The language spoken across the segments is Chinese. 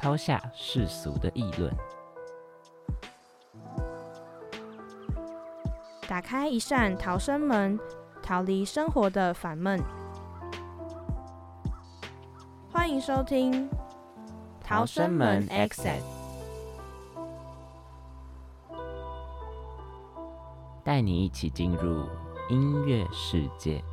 抛下世俗的议论。打开一扇逃生门，逃离生活的烦闷。欢迎收听《逃生门 Exit》，带你一起进入音乐世界。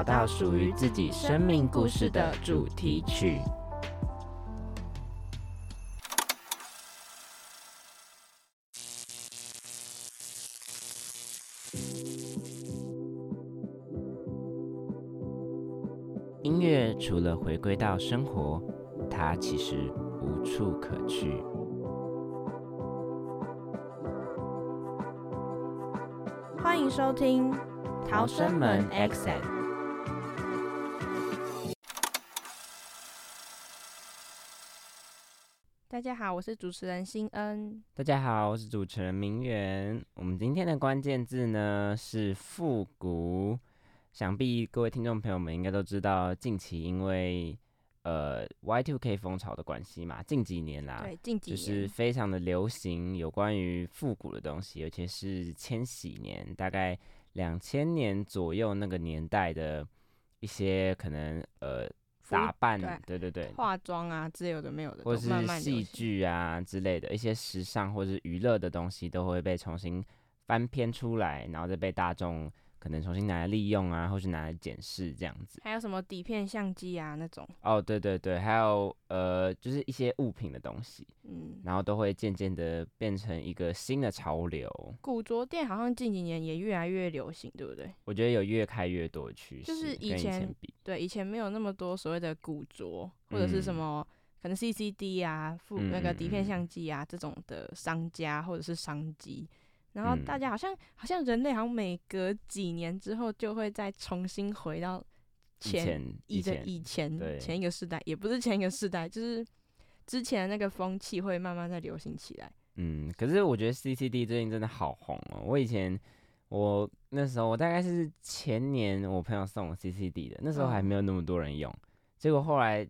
找到属于自己生命故事的主题曲。音乐除了回归到生活，它其实无处可去。欢迎收听《逃生门 Exit》。大家好，我是主持人新恩。大家好，我是主持人明媛。我们今天的关键字呢是复古。想必各位听众朋友们应该都知道，近期因为呃 Y2K 风潮的关系嘛，近几年啦，对，近几年就是非常的流行有关于复古的东西，尤其是千禧年，大概两千年左右那个年代的一些可能呃打扮，对对对，化妆啊之类的没有的，或是戏剧啊之类的一些时尚或是娱乐的东西，都会被重新翻篇出来，然后再被大众可能重新拿来利用啊，或是拿来检视这样子。还有什么底片相机啊那种，哦，对对对，还有呃，就是一些物品的东西，嗯，然后都会渐渐的变成一个新的潮流。古着店好像近几年也越来越流行，对不对？我觉得有越开越多的趋势，就是以前比，对，以前没有那么多所谓的古着或者是什嗯么。可能 CCD 啊，附嗯那个底片相机啊，这种的商家或者是商机，然后嗯大家好像好像人类好像每隔几年之后就会再重新回到前以前以前以前前一个世代，也不是前一个世代，就是之前那个风气会慢慢再流行起来。嗯，可是我觉得 CCD 最近真的好红哦。我以前我那时候我大概是前年我朋友送我 CCD 的，那时候还哦没有那么多人用，结果后来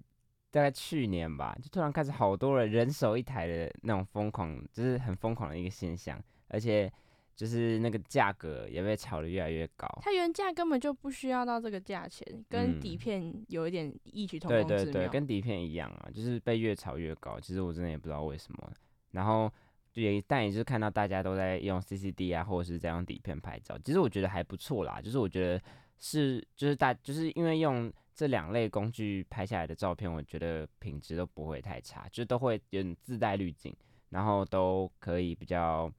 大概去年吧，就突然开始好多人人手一台的那种疯狂，就是很疯狂的一个现象，而且就是那个价格也被炒得越来越高。它原价根本就不需要到这个价钱，跟底嗯片有一点异曲同对对对，工之妙。跟底片一样啊，就是被越炒越高。其实我真的也不知道为什么。然后就也但也就是看到大家都在用 CCD 啊，或者是在用底片拍照，其实我觉得还不错啦。就是我觉得是就是大就是因为用这两类工具拍下来的照片，我觉得品质都不会太差，就都会有点自带滤镜，然后都可以比较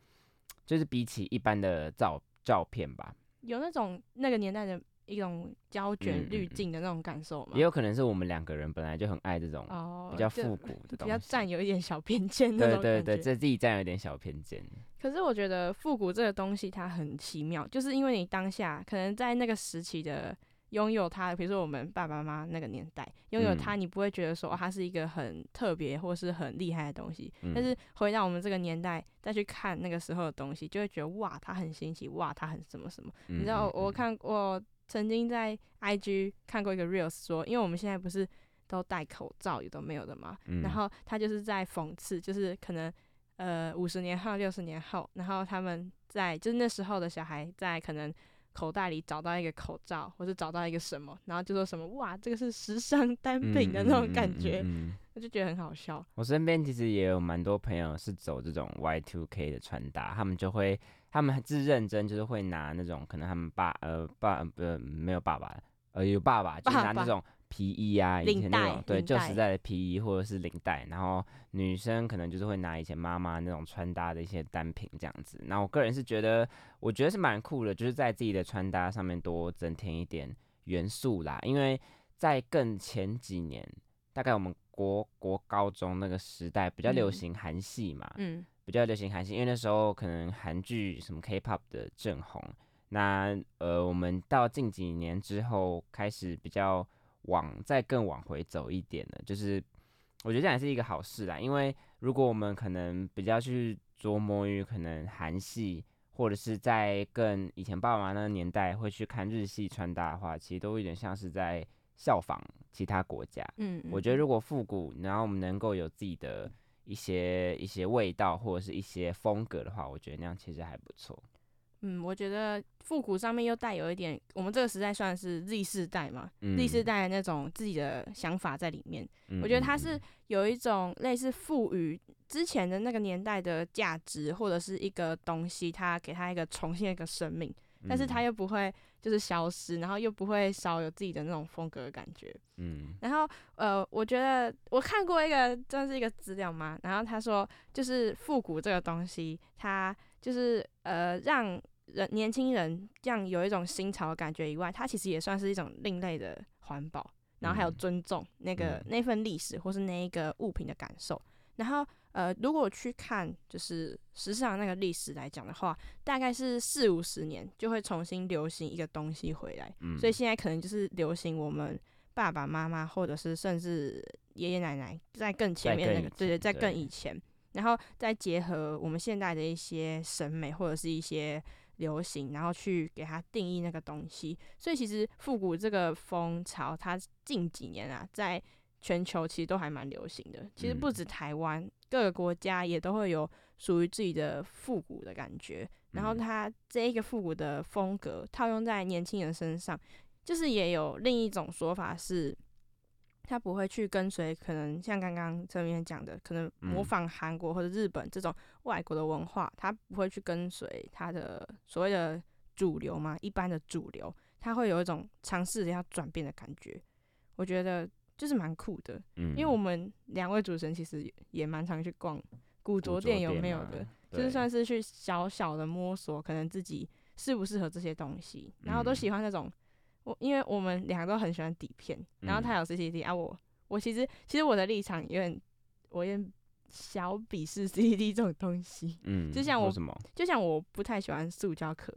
就是比起一般的照照片吧，有那种那个年代的一种胶卷滤镜的那种感受吗？也有可能是我们两个人本来就很爱这种哦，比较复古的比较。占有一点小偏见那对对对，这自己占有一点小偏见。可是我觉得复古这个东西它很奇妙，就是因为你当下可能在那个时期的拥有它，比如说我们爸爸妈妈那个年代拥有它，嗯你不会觉得说、哦、它是一个很特别或是很厉害的东西。嗯但是回到我们这个年代再去看那个时候的东西，就会觉得哇，它很新奇，哇，它很什么什么。你你知道我看我曾经在 IG 看过一个 reels 说，因为我们现在不是都戴口罩，也都没有的嘛，嗯然后他就是在讽刺，就是可能呃五十年后、六十年后，然后他们在就是那时候的小孩在可能口袋里找到一个口罩，或是找到一个什么，然后就说什么哇，这个是时尚单品的那种感觉，嗯嗯嗯嗯我就觉得很好笑。我身边其实也有蛮多朋友是走这种 Y two K 的穿搭，他们就会，他们是认真，就是会拿那种可能他们爸呃爸呃没有爸爸，呃有爸爸，就拿那种皮衣啊，以前那种对旧时代的皮衣或者是领带，然后女生可能就是会拿以前妈妈那种穿搭的一些单品这样子。那我个人是觉得，我觉得是蛮酷的，就是在自己的穿搭上面多增添一点元素啦。因为在更前几年，大概我们国国高中那个时代比较流嗯行韩系嘛，嗯比较流行韩系，因为那时候可能韩剧什么 K-pop 的正红。那呃，我们到近几年之后开始比较往再更往回走一点呢，就是我觉得这样也是一个好事啦。因为如果我们可能比较去琢磨于可能韩系，或者是在更以前爸爸妈妈那个年代会去看日系穿搭的话，其实都有点像是在效仿其他国家。嗯，我觉得如果复古，然后我们能够有自己的一些一些味道或者是一些风格的话，我觉得那样其实还不错。嗯，我觉得复古上面又带有一点，我们这个时代算是 Z 世代嘛、嗯 z 世代的那种自己的想法在里面。嗯我觉得它嗯是有一种类似赋予之前的那个年代的价值，或者是一个东西，它给它一个重新的一个生命，但是它嗯又不会就是消失，然后又不会少有自己的那种风格的感觉。嗯然后呃，我觉得我看过一个算是一个资料嘛，然后他说就是复古这个东西，它就是呃让人年轻人这样有一种新潮的感觉以外，它其实也算是一种另类的环保，然后还有嗯尊重那个、嗯那份历史或是那一个物品的感受。然后呃，如果去看就是时尚那个历史来讲的话，大概是四五十年就会重新流行一个东西回来。嗯，所以现在可能就是流行我们爸爸妈妈，或者是甚至爷爷奶奶在更前面那个，对对，在更以前，然后再结合我们现代的一些审美或者是一些流行，然后去给它定义那个东西。所以其实复古这个风潮，它近几年啊，在全球其实都还蛮流行的。其实不嗯止台湾，各个国家也都会有属于自己的复古的感觉。然后嗯它这一个复古的风格套用在年轻人身上，就是也有另一种说法是，他不会去跟随可能像刚刚这边讲的，可能模嗯仿韩国或者日本这种外国的文化，他不会去跟随他的所谓的主流嘛，一般的主流，他会有一种尝试着要转变的感觉。我觉得就是蛮酷的，嗯，因为我们两位主持人其实也也蛮常去逛古着店，有没有的？？就是算是去小小的摸索，可能自己适不适合这些东西，然后都嗯喜欢那种我，因为我们两个都很喜欢底片，然后他嗯。有 CCD、啊，我我其实其实我的立场有点我有点小鄙视 CCD 这种东西，嗯，就像我什么？就像我不太喜欢塑胶壳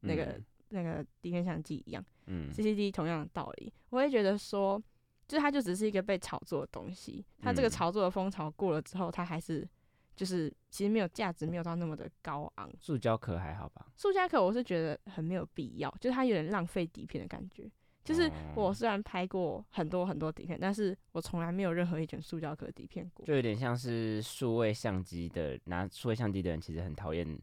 那个、嗯。那个底片相机一样嗯，CCD 同样的道理，我会觉得说，就是它就只是一个被炒作的东西，它这个嗯。炒作的风潮过了之后，它还是。就是其实没有价值，没有到那么的高昂。塑胶壳还好吧？塑胶壳我是觉得很没有必要，就是它有点浪费底片的感觉。就是我哦虽然拍过很多很多底片，但是我从来没有任何一卷塑胶壳底片过。就有点像是数位相机的拿数位相机的人，其实很讨厌。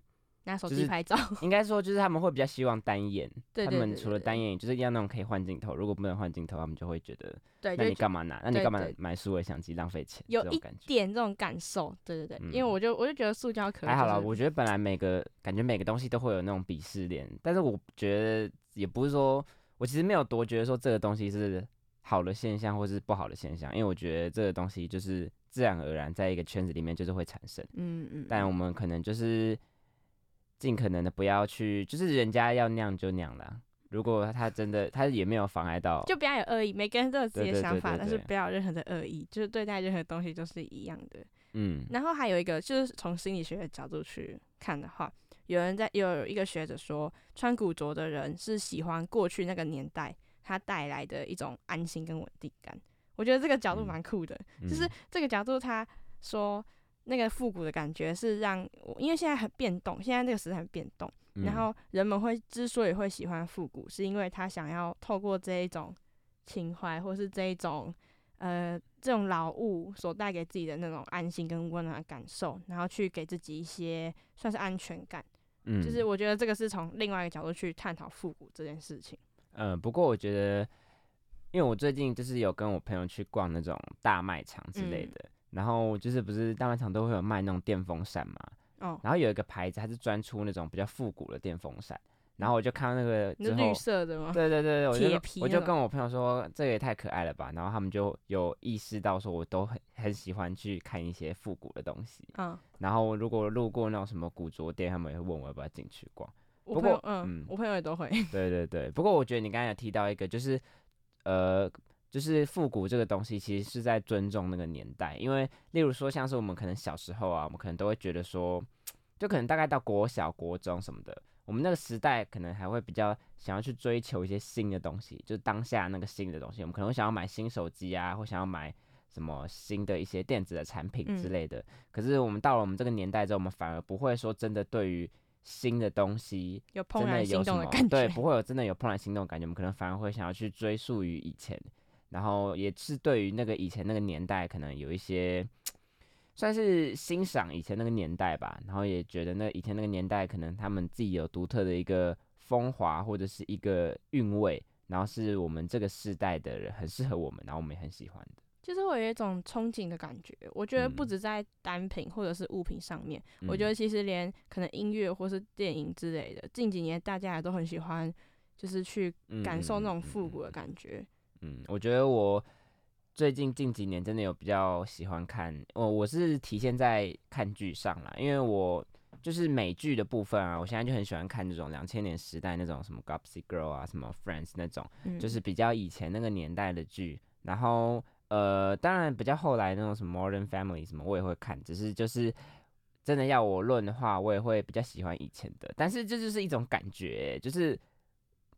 拿手就是机拍照，应该说，就是他们会比较希望单眼，他们除了对单眼，就是要那种可以换镜头。如果不能换镜头，他们就会觉得，对，那你干嘛拿？那你对干嘛对买数位相机浪费钱？有一。点这种感受。对对对，因为嗯我就我就觉得塑胶壳还好啦，我觉得本来每个感觉每个东西都会有那种鄙视链，但是我觉得也不是说，我其实没有多觉得说这个东西是好的现象或是不好的现象，因为我觉得这个东西就是自然而然在一个圈子里面就是会产生，嗯嗯，但我们可能就是尽可能的不要去，就是人家要酿就酿啦。如果他真的他也没有妨碍到，就不要有恶意，每个人都有自己的想法，但是不要有任何的恶意，就是对待任何东西都是一样的。嗯然后还有一个就是从心理学的角度去看的话，有人在有一个学者说，穿古着的人是喜欢过去那个年代它带来的一种安心跟稳定感。我觉得这个角度嗯蛮酷的，就是嗯这个角度他说那个复古的感觉是让我，因为现在很变动，现在这个时代很变动，然嗯后人们会之所以会喜欢复古，是因为他想要透过这一种情怀，或是这一种呃这种劳务所带给自己的那种安心跟温暖的感受，然后去给自己一些算是安全感。嗯就是我觉得这个是从另外一个角度去探讨复古这件事情。嗯，不过我觉得，因为我最近就是有跟我朋友去逛那种大卖场之类嗯的，然后就是不是大卖场都会有卖那种电风扇嘛，哦，然后有一个牌子它是专出那种比较复古的电风扇，然后我就看到那个之后，色的吗？对对对对，我就我就跟我朋友说这个也太可爱了吧，然后他们就有意识到说我都很很喜欢去看一些复古的东西，嗯，然后如果路过那种什么古着店，他们也会问我要不要进去逛。不过嗯，嗯我朋友也都会。对对对，不过我觉得你刚才有提到一个，就是呃，就是复古这个东西，其实是在尊重那个年代，因为例如说像是我们可能小时候啊，我们可能都会觉得说，就可能大概到国小、国中什么的，我们那个时代可能还会比较想要去追求一些新的东西，就是当下那个新的东西，我们可能会想要买新手机啊，或想要买什么新的一些电子的产品之嗯。类的。可是我们到了我们这个年代之后，我们反而不会说真的对于新的东西有怦然心动的感对，不会有真的有怦然心动的感觉，我们可能反而会想要去追溯于以前，然后也是对于那个以前那个年代，可能有一些算是欣赏以前那个年代吧，然后也觉得那以前那个年代可能他们自己有独特的一个风华或者是一个韵味，然后是我们这个世代的人很适合我们，然后我们也很喜欢的。就是会有一种憧憬的感觉。我觉得不嗯止在单品或者是物品上面，我嗯觉得其实连可能音乐或是电影之类的，近几年大家也都很喜欢，就是去感受那种复古的感觉。嗯，我觉得我最近近几年真的有比较喜欢看，我我是体现在看剧上啦，因为我就是美剧的部分啊，我现在就很喜欢看这种两千年时代那种什么 Gossip Girl 啊，什么 Friends 那种，嗯，就是比较以前那个年代的剧。然后呃，当然比较后来那种什么 Modern Family 什么我也会看，只是就是真的要我论的话，我也会比较喜欢以前的。但是这就是一种感觉欸，就是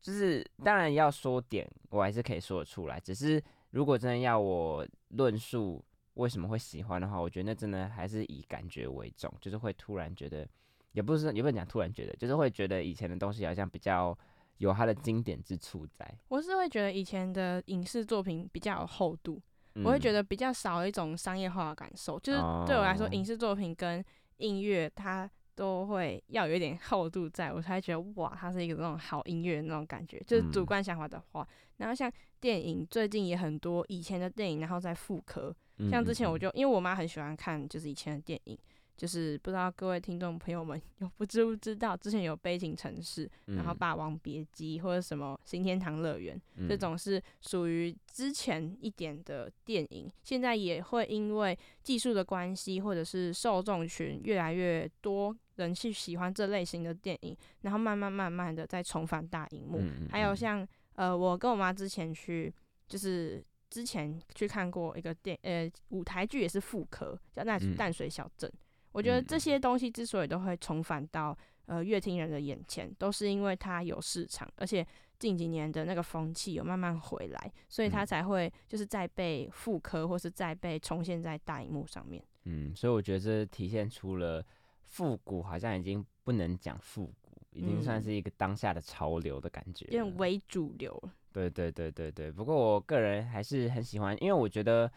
就是当然要说点，我还是可以说得出来。只是如果真的要我论述为什么会喜欢的话，我觉得那真的还是以感觉为重，就是会突然觉得，也不是也不能讲突然觉得，就是会觉得以前的东西好像比较有它的经典之处在。我是会觉得以前的影视作品比较有厚度，我会觉得，得比较少一种商业化的感受。就是对我来说，哦影视作品跟音乐它都会要有一点厚度在，我才觉得哇，它是一个那种好音乐的那种感觉。就是主嗯。观想法的话，然后像电影最近也很多以前的电影，然后再复刻。像之前我就就因为我妈很喜欢看就是以前的电影，就是不知道各位听众朋友们 有不知不知道，之前有《悲情城市》，然后《嗯。霸王别姬》或者什么《新天堂乐园》这种是属于之前一点的电影，现在也会因为技术的关系，或者是受众群越来越多人去喜欢这类型的电影，然后慢慢慢慢的再重返大荧幕。嗯还有像呃，我跟我妈之前去就是。之前去看过一个电呃舞台剧，也是复刻，叫淡嗯淡水小镇。我觉得这嗯些东西之所以都会重返到呃乐听人的眼前，都是因为它有市场，而且近几年的那个风气有慢慢回来，所以它嗯才会就是再被复刻，或是再被重现在大荧幕上面。嗯，所以我觉得这体现出了复古好像已经不能讲复古，已经算嗯是一个当下的潮流的感觉了，有点为主流了。对对对对对，不过我个人还是很喜欢，因为我觉得，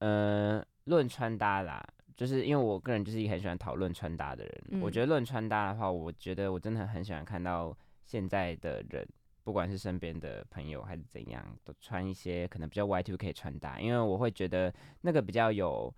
呃，论穿搭啦，就是因为我个人就是一个很喜欢讨论穿搭的人。我嗯觉得论穿搭的话，我觉得我真的很喜欢看到现在的人，不管是身边的朋友还是怎样，都穿一些可能比较 Y two K 穿搭，因为我会觉得那个比较有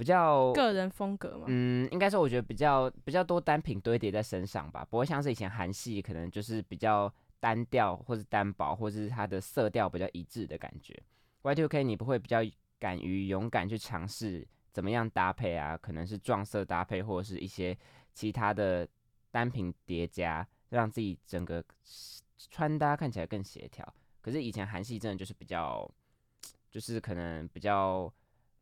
比较个人风格嘛，嗯，应该说我觉得比较比较多单品堆叠在身上吧，不会像是以前韩系可能就是比较单调或是单薄，或是它的色调比较一致的感觉。Y two K 你不会比较敢于勇敢去尝试怎么样搭配啊？可能是撞色搭配，或者是一些其他的单品叠加，让自己整个穿搭看起来更协调。可是以前韩系真的就是比较，就是可能比较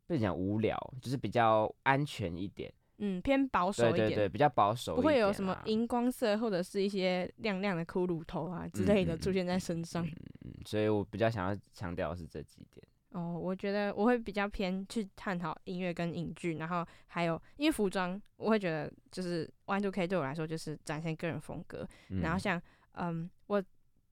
不能讲无聊，就是比较安全一点。嗯，偏保守一点，对对对，比较保守，不会有什么荧光色或者是一些亮亮的骷髅头啊之类的嗯嗯出现在身上。嗯，所以我比较想要强调的是这几点。哦，我觉得我会比较偏去探讨音乐跟影剧，然后还有因为服装，我会觉得就是 One Two K 对我来说就是展现个人风格。然后嗯像嗯，我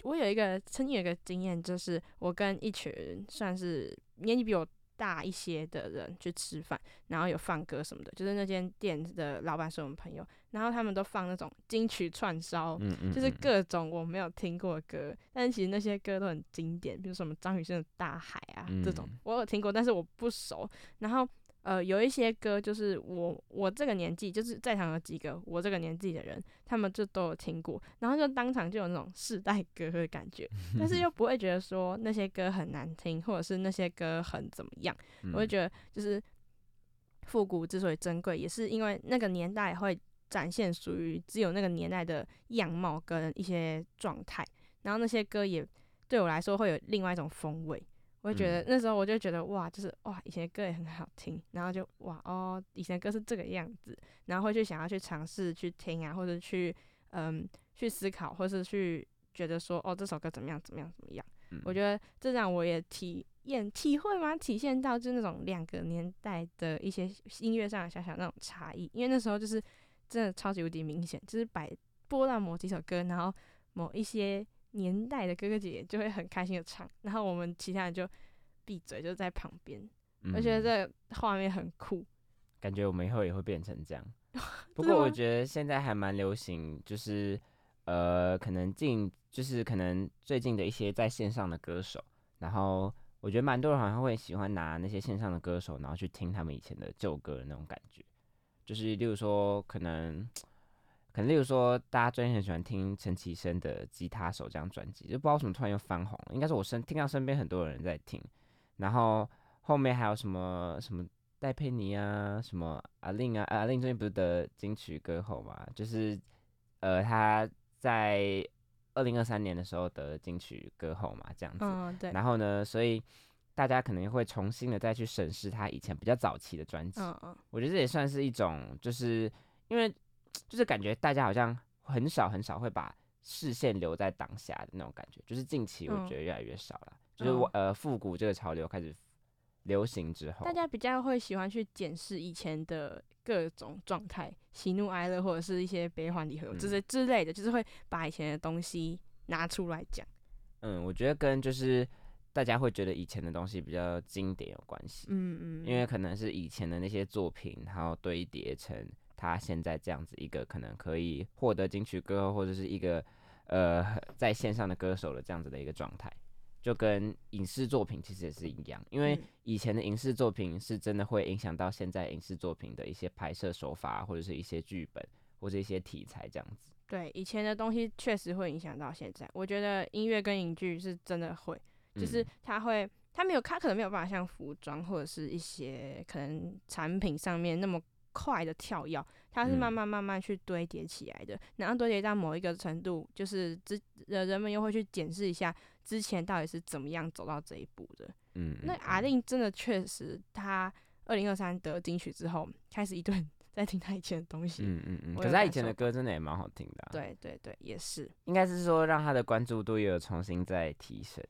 我有一个曾经有一个经验，就是我跟一群算是年纪比我大一些的人去吃饭，然后有放歌什么的，就是那间店的老板是我们朋友，然后他们都放那种金曲串烧，嗯嗯，就是嗯各种我没有听过的歌，但是其实那些歌都很经典，比如什么张雨生的《大海》啊、这种嗯，我有听过，但是我不熟。然后呃，有一些歌就是我我这个年纪，就是在场有几个我这个年纪的人，他们就都有听过，然后就当场就有那种世代歌的感觉，但是又不会觉得说那些歌很难听，或者是那些歌很怎么样，我会觉得就是复古之所以珍贵，也是因为那个年代会展现属于只有那个年代的样貌跟一些状态，然后那些歌也对我来说会有另外一种风味。我就觉得那时候我就觉得哇，就是哇，以前的歌也很好听，然后就哇哦，以前的歌是这个样子，然后会去想要去尝试去听啊，或者去嗯去思考，或是去觉得说哦这首歌怎么样怎么样怎么样。我觉得这让我也体验体会嘛？体现到就那种两个年代的一些音乐上的小小那种差异，因为那时候就是真的超级无敌明显，就是摆播到某几首歌，然后某一些。年代的哥哥姐姐就会很开心的唱，然后我们其他人就闭嘴，就在旁边。我觉得这画面很酷，感觉我们以后也会变成这样。不过我觉得现在还蛮流行，就是呃，可能近就是可能最近的一些在线上的歌手，然后我觉得蛮多人好像会喜欢拿那些线上的歌手，然后去听他们以前的旧歌的那种感觉，就是例如说可能。可能例如说，大家最近很喜欢听陈绮贞的《吉他手》这张专辑，就不知道为什么突然又翻红了。应该是我身听到身边很多人在听，然后后面还有什么什么戴佩妮啊，什么阿令啊，阿令最近不是得金曲歌后嘛？就是呃，他在二零二三年的时候得金曲歌后嘛，这样子。嗯，对。然后呢，所以大家可能会重新的再去审视他以前比较早期的专辑。嗯嗯。我觉得这也算是一种，就是因为。就是感觉大家好像很少很少会把视线留在当下的那种感觉，就是近期我觉得越来越少了。就是我呃复古这个潮流开始流行之后，大家比较会喜欢去检视以前的各种状态，喜怒哀乐或者是一些悲欢离合，就是之类的，就是会把以前的东西拿出来讲。嗯，我觉得跟就是大家会觉得以前的东西比较经典有关系。嗯嗯，因为可能是以前的那些作品，然后堆叠成。他现在这样子一个可能可以获得金曲歌或者是一个呃在线上的歌手的这样子的一个状态，就跟影视作品其实也是一样，因为以前的影视作品是真的会影响到现在影视作品的一些拍摄手法或者是一些剧本或者一些题材这样子。对，以前的东西确实会影响到现在。我觉得音乐跟影剧是真的会，就是它会，他没有，他可能没有办法像服装或者是一些可能产品上面那么。快的跳跃，它是慢慢慢慢去堆叠起来的，然后堆叠到某一个程度，就是之呃人们又会去检视一下之前到底是怎么样走到这一步的。嗯，那阿令真的确实，他二零二三得金曲之后，开始一顿 在听他以前的东西。嗯嗯嗯。可是他以前的歌真的也蛮好听的。对对对，也是。应该是说让他的关注度又有重新再提升。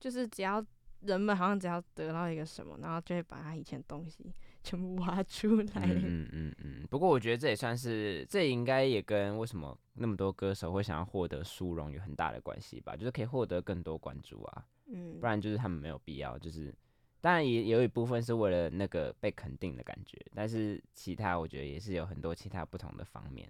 就是只要人们好像只要得到一个什么，然后就会把他以前东西。全部挖出来。嗯嗯嗯。不过我觉得这也算是，这应该也跟为什么那么多歌手会想要获得殊荣有很大的关系吧？就是可以获得更多关注啊。嗯。不然就是他们没有必要，就是当然也有一部分是为了那个被肯定的感觉，但是其他我觉得也是有很多其他不同的方面，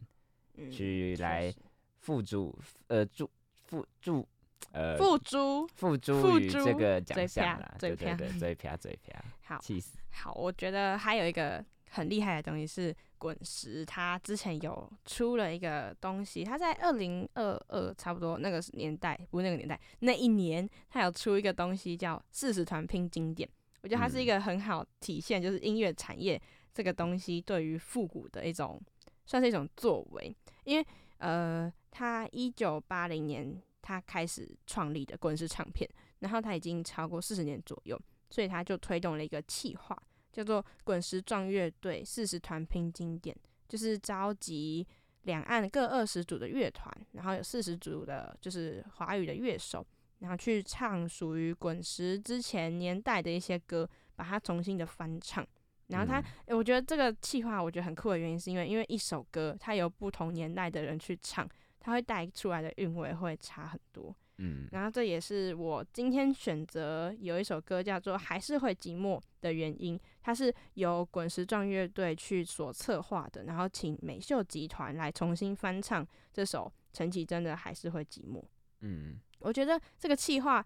去来付诸呃助付助呃付诸付诸于这个奖项啦。对对对，嘴瓢嘴瓢。好。气死。好，我觉得还有一个很厉害的东西是滚石，他之前有出了一个东西，他在二零二二差不多那个年代，不是那个年代，那一年他有出一个东西叫四十团拼经典，我觉得它是一个很好体现，就是音乐产业这个东西对于复古的一种，算是一种作为，因为呃，他一九八零年他开始创立的滚石唱片，然后他已经超过四十年左右。所以他就推动了一个企划，叫做“滚石壮乐队四十团拼经典”，就是召集两岸各二十组的乐团，然后有四十组的，就是华语的乐手，然后去唱属于滚石之前年代的一些歌，把它重新的翻唱。然后他，我觉得这个企划我觉得很酷的原因，是因为因为一首歌它由不同年代的人去唱，它会带出来的韵味会差很多。嗯，然后这也是我今天选择有一首歌叫做《还是会寂寞》的原因，它是由滚石壮乐队去所策划的，然后请美秀集团来重新翻唱这首陈绮贞的《还是会寂寞》。嗯，我觉得这个企划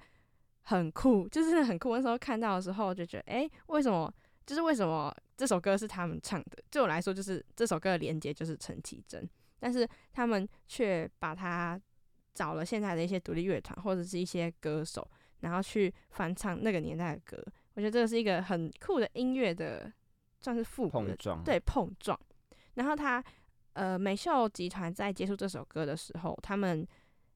很酷，就是很酷。那时候看到的时候就觉得，哎，为什么就是为什么这首歌是他们唱的？对我来说，就是这首歌的连接就是陈绮贞，但是他们却把它找了现在的一些独立乐团或者是一些歌手，然后去翻唱那个年代的歌。我觉得这个是一个很酷的音乐的，算是复古的对碰撞。然后他呃美秀集团在接触这首歌的时候，他们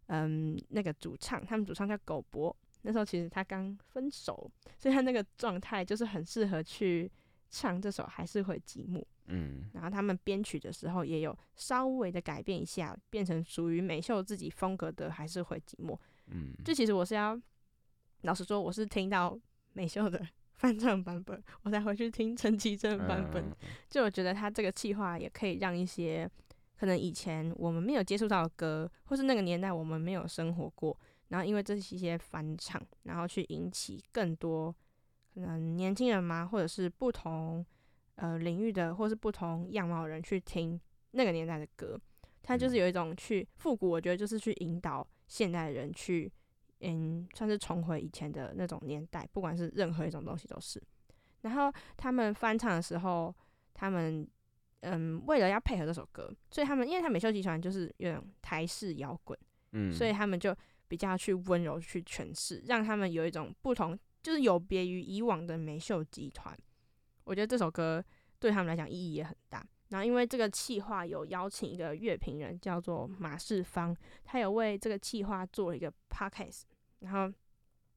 嗯那个主唱，他们主唱叫狗博，那时候其实他刚分手，所以他那个状态就是很适合去唱这首《还是会寂寞》。嗯然后他们编曲的时候也有稍微的改变一下，变成属于美秀自己风格的《还是会寂寞》。嗯，就其实我是要，老实说，我是听到美秀的 翻唱版本，我才回去听陈绮贞版本。嗯就我觉得他这个企划也可以让一些可能以前我们没有接触到的歌，或是那个年代我们没有生活过，然后因为这是一些翻唱，然后去引起更多可能年轻人嘛，或者是不同呃领域的，或是不同样貌的人去听那个年代的歌。它就是嗯有一种去复古，我觉得就是去引导现代人去，嗯，算是重回以前的那种年代，不管是任何一种东西都是。然后他们翻唱的时候，他们嗯，为了要配合这首歌，所以他们因为他们美秀集团就是有种台式摇滚，嗯，所以他们就比较去温柔去诠释，让他们有一种不同，就是有别于以往的美秀集团。我觉得这首歌对他们来讲意义也很大。然后因为这个企划有邀请一个乐评人叫做马世芳，他有为这个企划做了一个 podcast，然后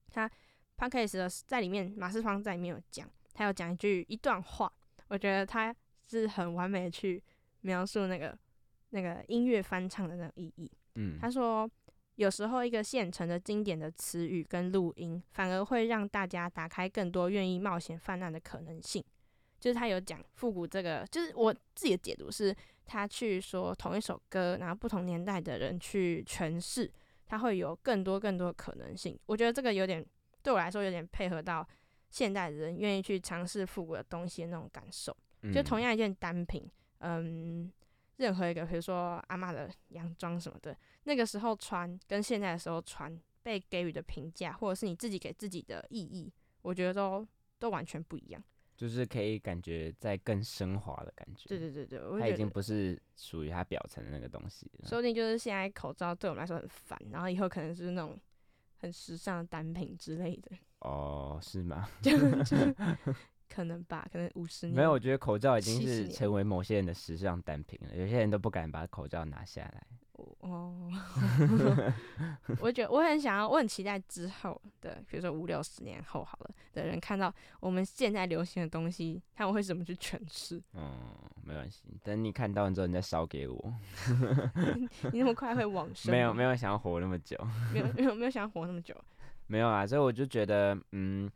他 podcast 的在里面，马世芳在里面有讲，他有讲一句一段话，我觉得他是很完美的去描述那个那个音乐翻唱的那个意义。嗯，他说，有时候一个现成的经典的词语跟录音，反而会让大家打开更多愿意冒险泛滥的可能性。就是他有讲复古这个，就是我自己的解读是，他去说同一首歌，然后不同年代的人去诠释，他会有更多更多的可能性。我觉得这个有点对我来说有点配合到现代人愿意去尝试复古的东西的那种感受。就同样，样一件单品，嗯，任何一个，比如说阿嬷的洋装什么的，那个时候穿跟现在的时候穿被给予的评价，或者是你自己给自己的意义，我觉得都都完全不一样。就是可以感觉在更升华的感觉，对对对对，我它已经不是属于它表层的那个东西了。说不定就是现在口罩对我们来说很烦，然后以后可能就是那种很时尚的单品之类的，哦，是吗？就就 可能吧，可能五十年没有，我觉得口罩已经是成为某些人的时尚单品了，有些人都不敢把口罩拿下来。哦，我觉得我很想要，我很期待之后的，比如说五六十年后好了的人看到我们现在流行的东西，他们会怎么去诠释？嗯，没关系，等你看到完之后，你再烧给我。你那么快会往生？没有，没有想要活那么久，没有，没有，没有想要活那么久。没有啊，所以我就觉得，嗯，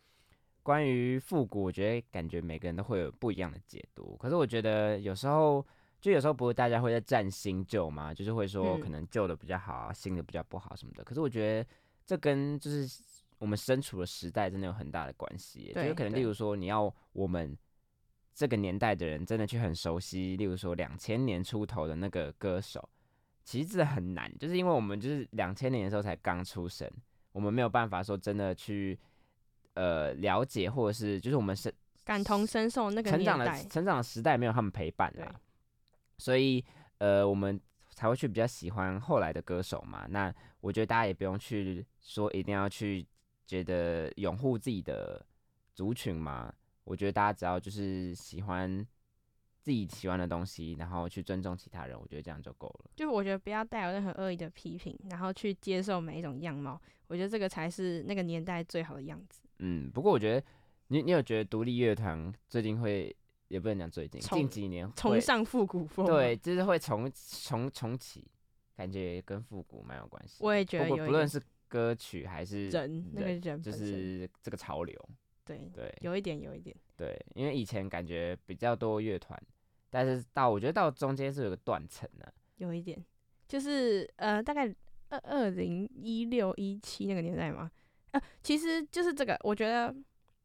关于复古，我觉得感觉每个人都会有不一样的解读。可是我觉得有时候，就有时候不是大家会在战新旧嘛，就是会说嗯。可能旧的比较好啊，新的比较不好什么的。可是我觉得这跟就是我们身处的时代真的有很大的关系耶，就是可能例如说你要我们。这个年代的人真的去很熟悉，例如说两千年出头的那个歌手，其实这很难，就是因为我们就是两千年的时候才刚出生，我们没有办法说真的去呃了解，或者是就是我们是感同身受那个成长的代，成长的时代没有他们陪伴对。啦，所以呃我们才会去比较喜欢后来的歌手嘛。那我觉得大家也不用去说一定要去觉得拥护自己的族群嘛。我觉得大家只要就是喜欢自己喜欢的东西，然后去尊重其他人，我觉得这样就够了。就我觉得不要带有任何恶意的批评，然后去接受每一种样貌，我觉得这个才是那个年代最好的样子。嗯，不过我觉得你你有觉得独立乐团最近会，也不能讲最近，近几年崇尚复古风，对，，就是会重重重启，感觉跟复古蛮有关系。我也。觉得不论是歌曲还是人那个人就是这个潮流，对，对有一点有一点，对，因为以前感觉比较多乐团，但是到我觉得到中间是有个断层的、有一点，就是呃，大概二二零一六一七那个年代嘛，呃，其实就是这个，我觉得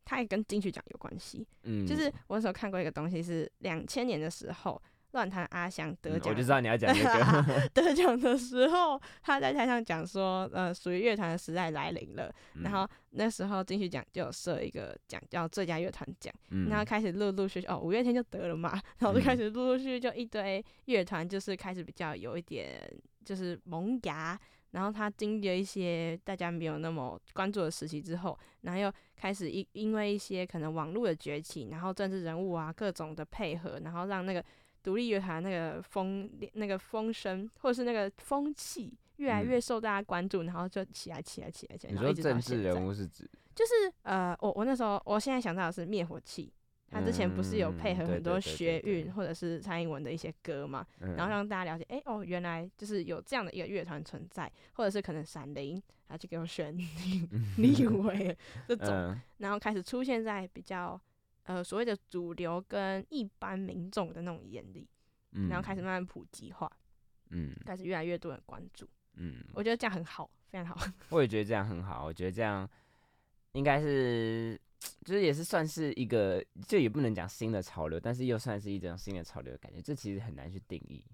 它也跟金曲奖有关系。嗯，就是我那时候看过一个东西，是两千年的时候，乱弹阿翔得奖嗯我就知道你要讲这个。得奖的时候，他在台上讲说，呃，属于乐团的时代来临了。嗯然后那时候金曲奖就有设一个奖叫最佳乐团奖，嗯，然后开始陆陆续续哦，五月天就得了嘛，然后就开嗯始陆陆续续就一堆乐团就是开始比较有一点就是萌芽。然后他经历了一些大家没有那么关注的时期之后，然后又开始因因为一些可能网络的崛起，然后政治人物啊各种的配合，然后让那个独立乐团那个风那个风声或者是那个风气越来嗯越受大家关注，然后就起来起来起来起来。你说政治人物是指就是呃，我我那时候我现在想到的是灭火器，他之前不是有配合很多学运或者是蔡英文的一些歌嘛，嗯然后让大家了解，哎、哦，原来就是有这样的一个乐团存在，或者是可能闪灵，他就给我选 立委这种，嗯。然后开始出现在比较呃所谓的主流跟一般民众的那种眼里，嗯，然后开始慢慢普及化，嗯。开始越来越多人关注，嗯，我觉得这样很好，非常好。我也觉得这样很好，我觉得这样应该是，就是也是算是一个，就也不能讲新的潮流，但是又算是一种新的潮流的感觉，这其实很难去定义。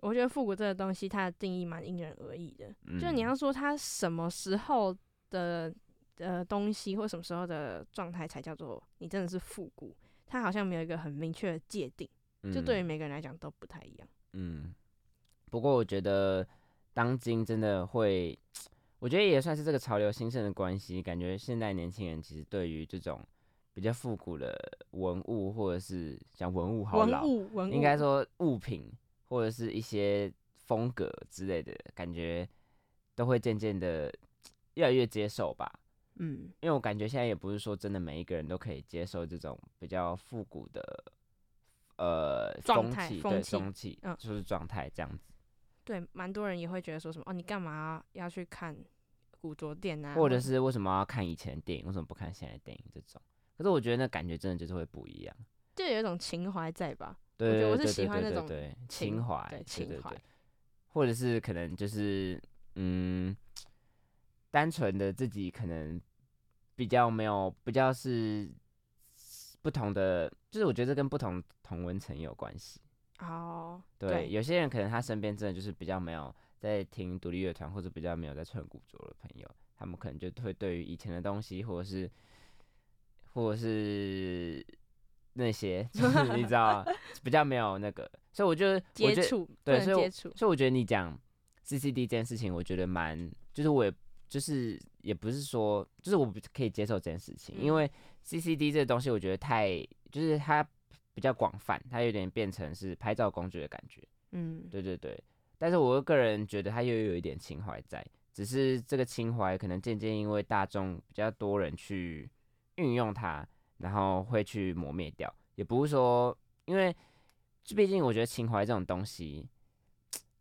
我觉得复古这个东西，它的定义蛮因人而异的。就你嗯要说它什么时候的呃东西，或什么时候的状态才叫做你真的是复古，它好像没有一个很明确的界定，就对于嗯每个人来讲都不太一样。嗯，不过我觉得当今真的会，我觉得也算是这个潮流兴盛的关系，感觉现代年轻人其实对于这种比较复古的文物，或者是讲文物好文老，物文物应该说物品或者是一些风格之类的感觉，都会渐渐的越来越接受吧。嗯。因为我感觉现在也不是说真的每一个人都可以接受这种比较复古的呃状风气，对风气，嗯。就是状态这样子，对，蛮多人也会觉得说什么哦，你干嘛要去看古着店啊？或者是为什么要看以前的电影，为什么不看现在的电影这种？可是我觉得那感觉真的就是会不一样。就有一种情怀在吧？对我是对对对喜欢那种对对情情怀，情怀对对，或者是可能就是嗯，单纯的自己可能比较没有，比较是不同的，就是我觉得这跟不同同文层有关系。哦，对，有些人可能他身边真的就是比较没有在听独立乐团，或者比较没有在穿古着的朋友，他们可能就会对于以前的东西，或者是或者是那些，就是你知道，比较没有那个，所以我觉得接触对，所以接触，所以我觉得你讲 CCD 这件事情，我觉得蛮，就是我也就是也不是说，就是我不可以接受这件事情，因嗯。为 CCD 这个东西，我觉得太就是它比较广泛，它有点变成是拍照工具的感觉。嗯，对对对，但是我个人觉得它又有一点情怀在，只是这个情怀可能渐渐因为大众比较多人去运用它，然后会去磨灭掉，也不是说因为，就毕竟我觉得情怀这种东西，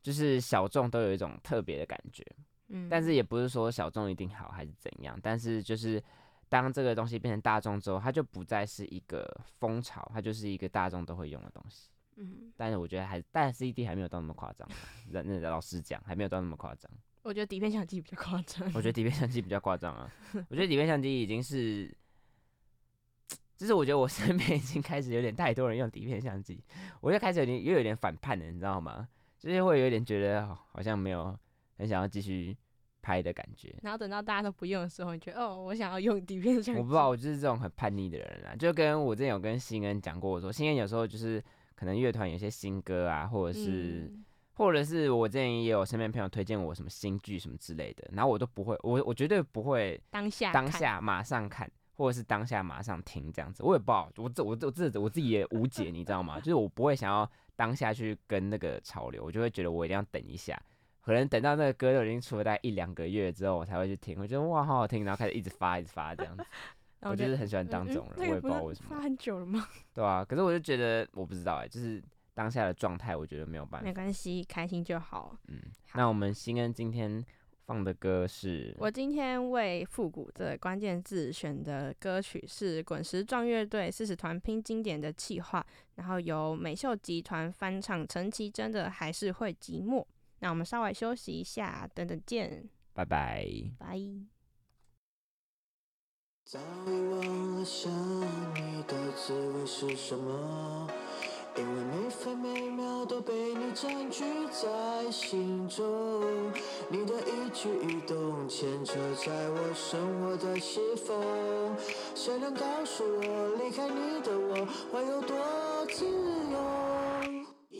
就是小众都有一种特别的感觉，嗯，但是也不是说小众一定好还是怎样，但是就是当这个东西变成大众之后，它就不再是一个风潮，它就是一个大众都会用的东西。嗯，但是我觉得还，但 CD 还没有到那么夸张啦，那那老实讲，还没有到那么夸张。我觉得底片相机比较夸张。我觉得底片相机比较夸张啊，我觉得底片相机已经是，就是我觉得我身边已经开始有点太多人用底片相机，我就开始有点又有点反叛了，你知道吗？就是会有点觉得哦好像没有很想要继续拍的感觉。然后等到大家都不用的时候，你觉得哦，我想要用底片相机。我不知道，我就是这种很叛逆的人啊，就跟我之前有跟新恩讲过，我说新恩有时候就是可能乐团有些新歌啊，或者是。嗯或者是我之前也有身边朋友推荐我什么新剧什么之类的，然后我都不会，我我绝对不会当下看当下马上看，或者是当下马上听这样子，我也不好，我这我这我这我自己也无解，你知道吗？就是我不会想要当下去跟那个潮流，我就会觉得我一定要等一下，可能等到那个歌都已经出了大概一两个月之后，我才会去听，我觉得哇好好听，然后开始一直发一直发这样子，我就是很喜欢当这种人，我也不知道为什么，发很久了吗？对啊，可是我就觉得我不知道哎、就是当下的状态，我觉得没有办法没，关系，开心就好。嗯，那我们新恩今天放的歌是，我今天为复古的关键字选的歌曲是滚石壮乐队四十团拼经典的企划，然后由美秀集团翻唱陈绮贞的《还是会寂寞》。那我们稍微休息一下，等等见，拜拜。拜。早已忘了想你的滋味是什么，因为每分每秒都被你占据在心中，你的一举一动牵扯在我生活的西风。谁能告诉我，离开你的我会有多自由？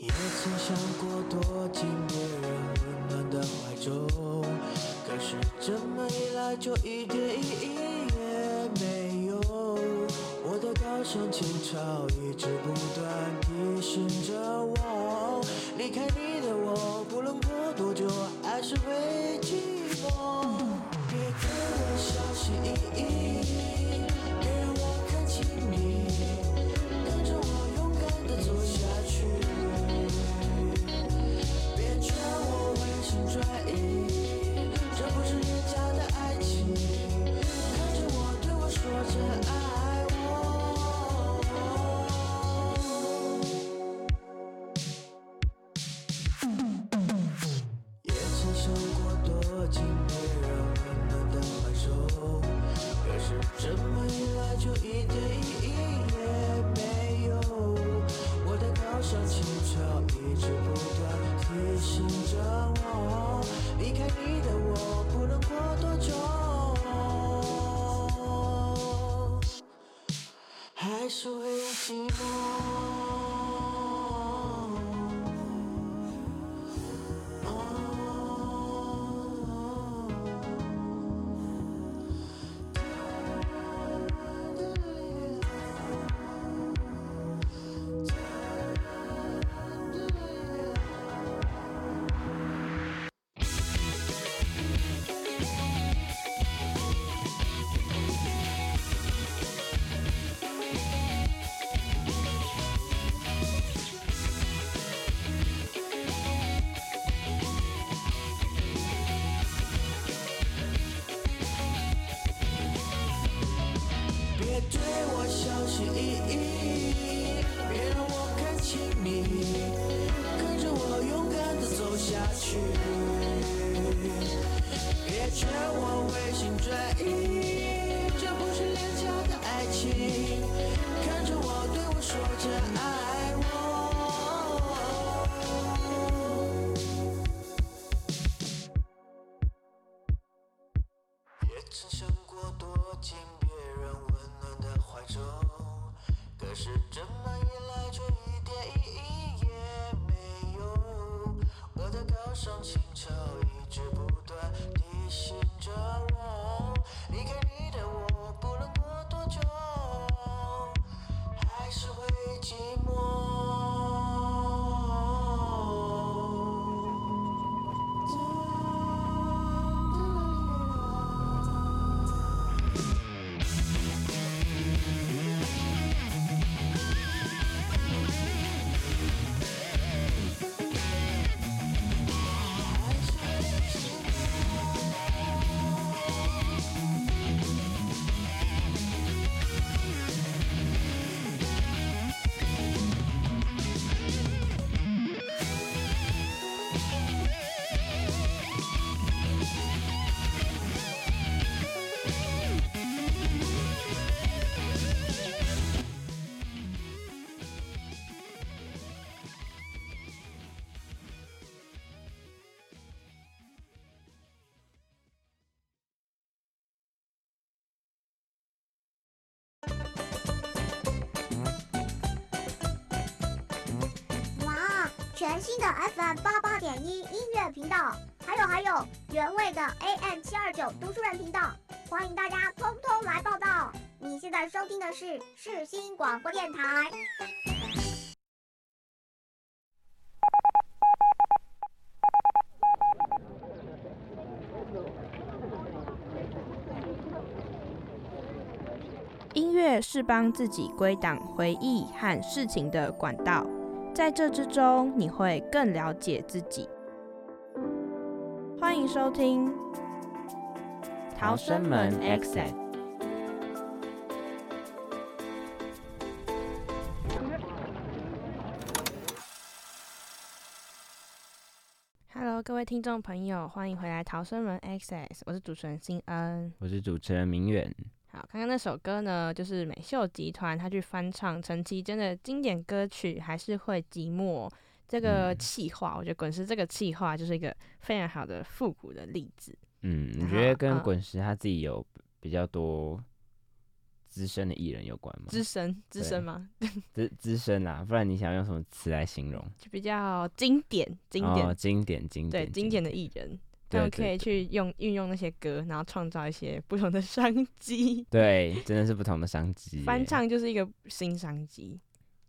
也曾想过躲进别人温暖的怀中，可是这么一来就一点意义也没有。我的高声前朝一直不断提醒着我，离开你的我，不论过多久还是会寂寞。别对我小心翼翼，这不是廉价的爱情。看着我，对我说着爱全新的 FM 八八点一音乐频道，还有还有原味的 AM 七二九读书人频道，欢迎大家通通来报道。你现在收听的是世新广播电台。音乐是帮自己归档回忆和事情的管道，在这之中，你会更了解自己。欢迎收听逃生门 exit。Hello，各位听众朋友，欢迎回来《逃生门 Access》，我是主持人新恩。我是主持人明远。好，刚刚那首歌呢，就是美秀集团他去翻唱陈绮贞的经典歌曲《还是会寂寞》这个嗯气化，我觉得滚石这个气话就是一个非常好的复古的例子。嗯，你觉得跟滚石他自己有比较多资深的艺人有关吗？资深，资深吗？资资深啊，不然你想用什么词来形容？就比较经典，经典，哦、经典，经典，对，经典的艺人，他们可以去用运用那些歌，然后创造一些不同的商机。对，真的是不同的商机。翻唱就是一个新商机，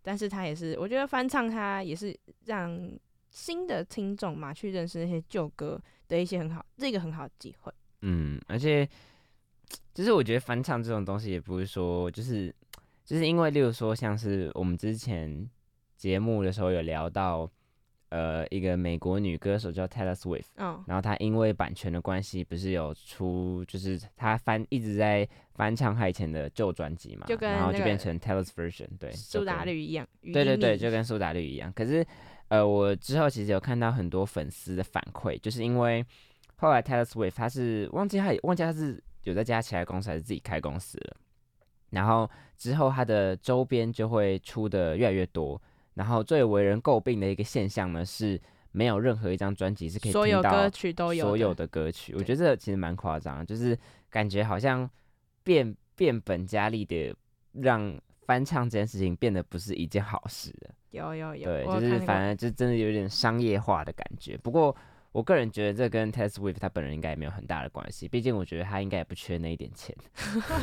但是它也是，我觉得翻唱它也是让新的听众嘛去认识那些旧歌的一些很好，这个很好的机会。嗯，而且就是我觉得翻唱这种东西，也不是说就是就是因为，例如说像是我们之前节目的时候有聊到，呃，一个美国女歌手叫 Taylor Swift，嗯，然后她因为版权的关系，不是有出就是她翻一直在翻唱她以前的旧专辑嘛，就跟然后就变成 Taylor's version，对，苏打绿一样，对对对，就跟苏打绿一样。可是，呃，我之后其实有看到很多粉丝的反馈，就是因为后来 Taylor Swift 她是忘记她忘记她是有在加其他公司还是自己开公司了，然后之后她的周边就会出的越来越多，然后最为人诟病的一个现象呢是没有任何一张专辑是可以所有听到歌曲都有所有的的歌曲，我对觉得这其实蛮夸张，就是感觉好像变变本加厉的让翻唱这件事情变得不是一件好事了。有有有，对，就是反而就真的有点商业化的感觉。不过我个人觉得这跟 t e s t Swift 他本人应该也没有很大的关系，毕竟我觉得他应该也不缺那一点钱。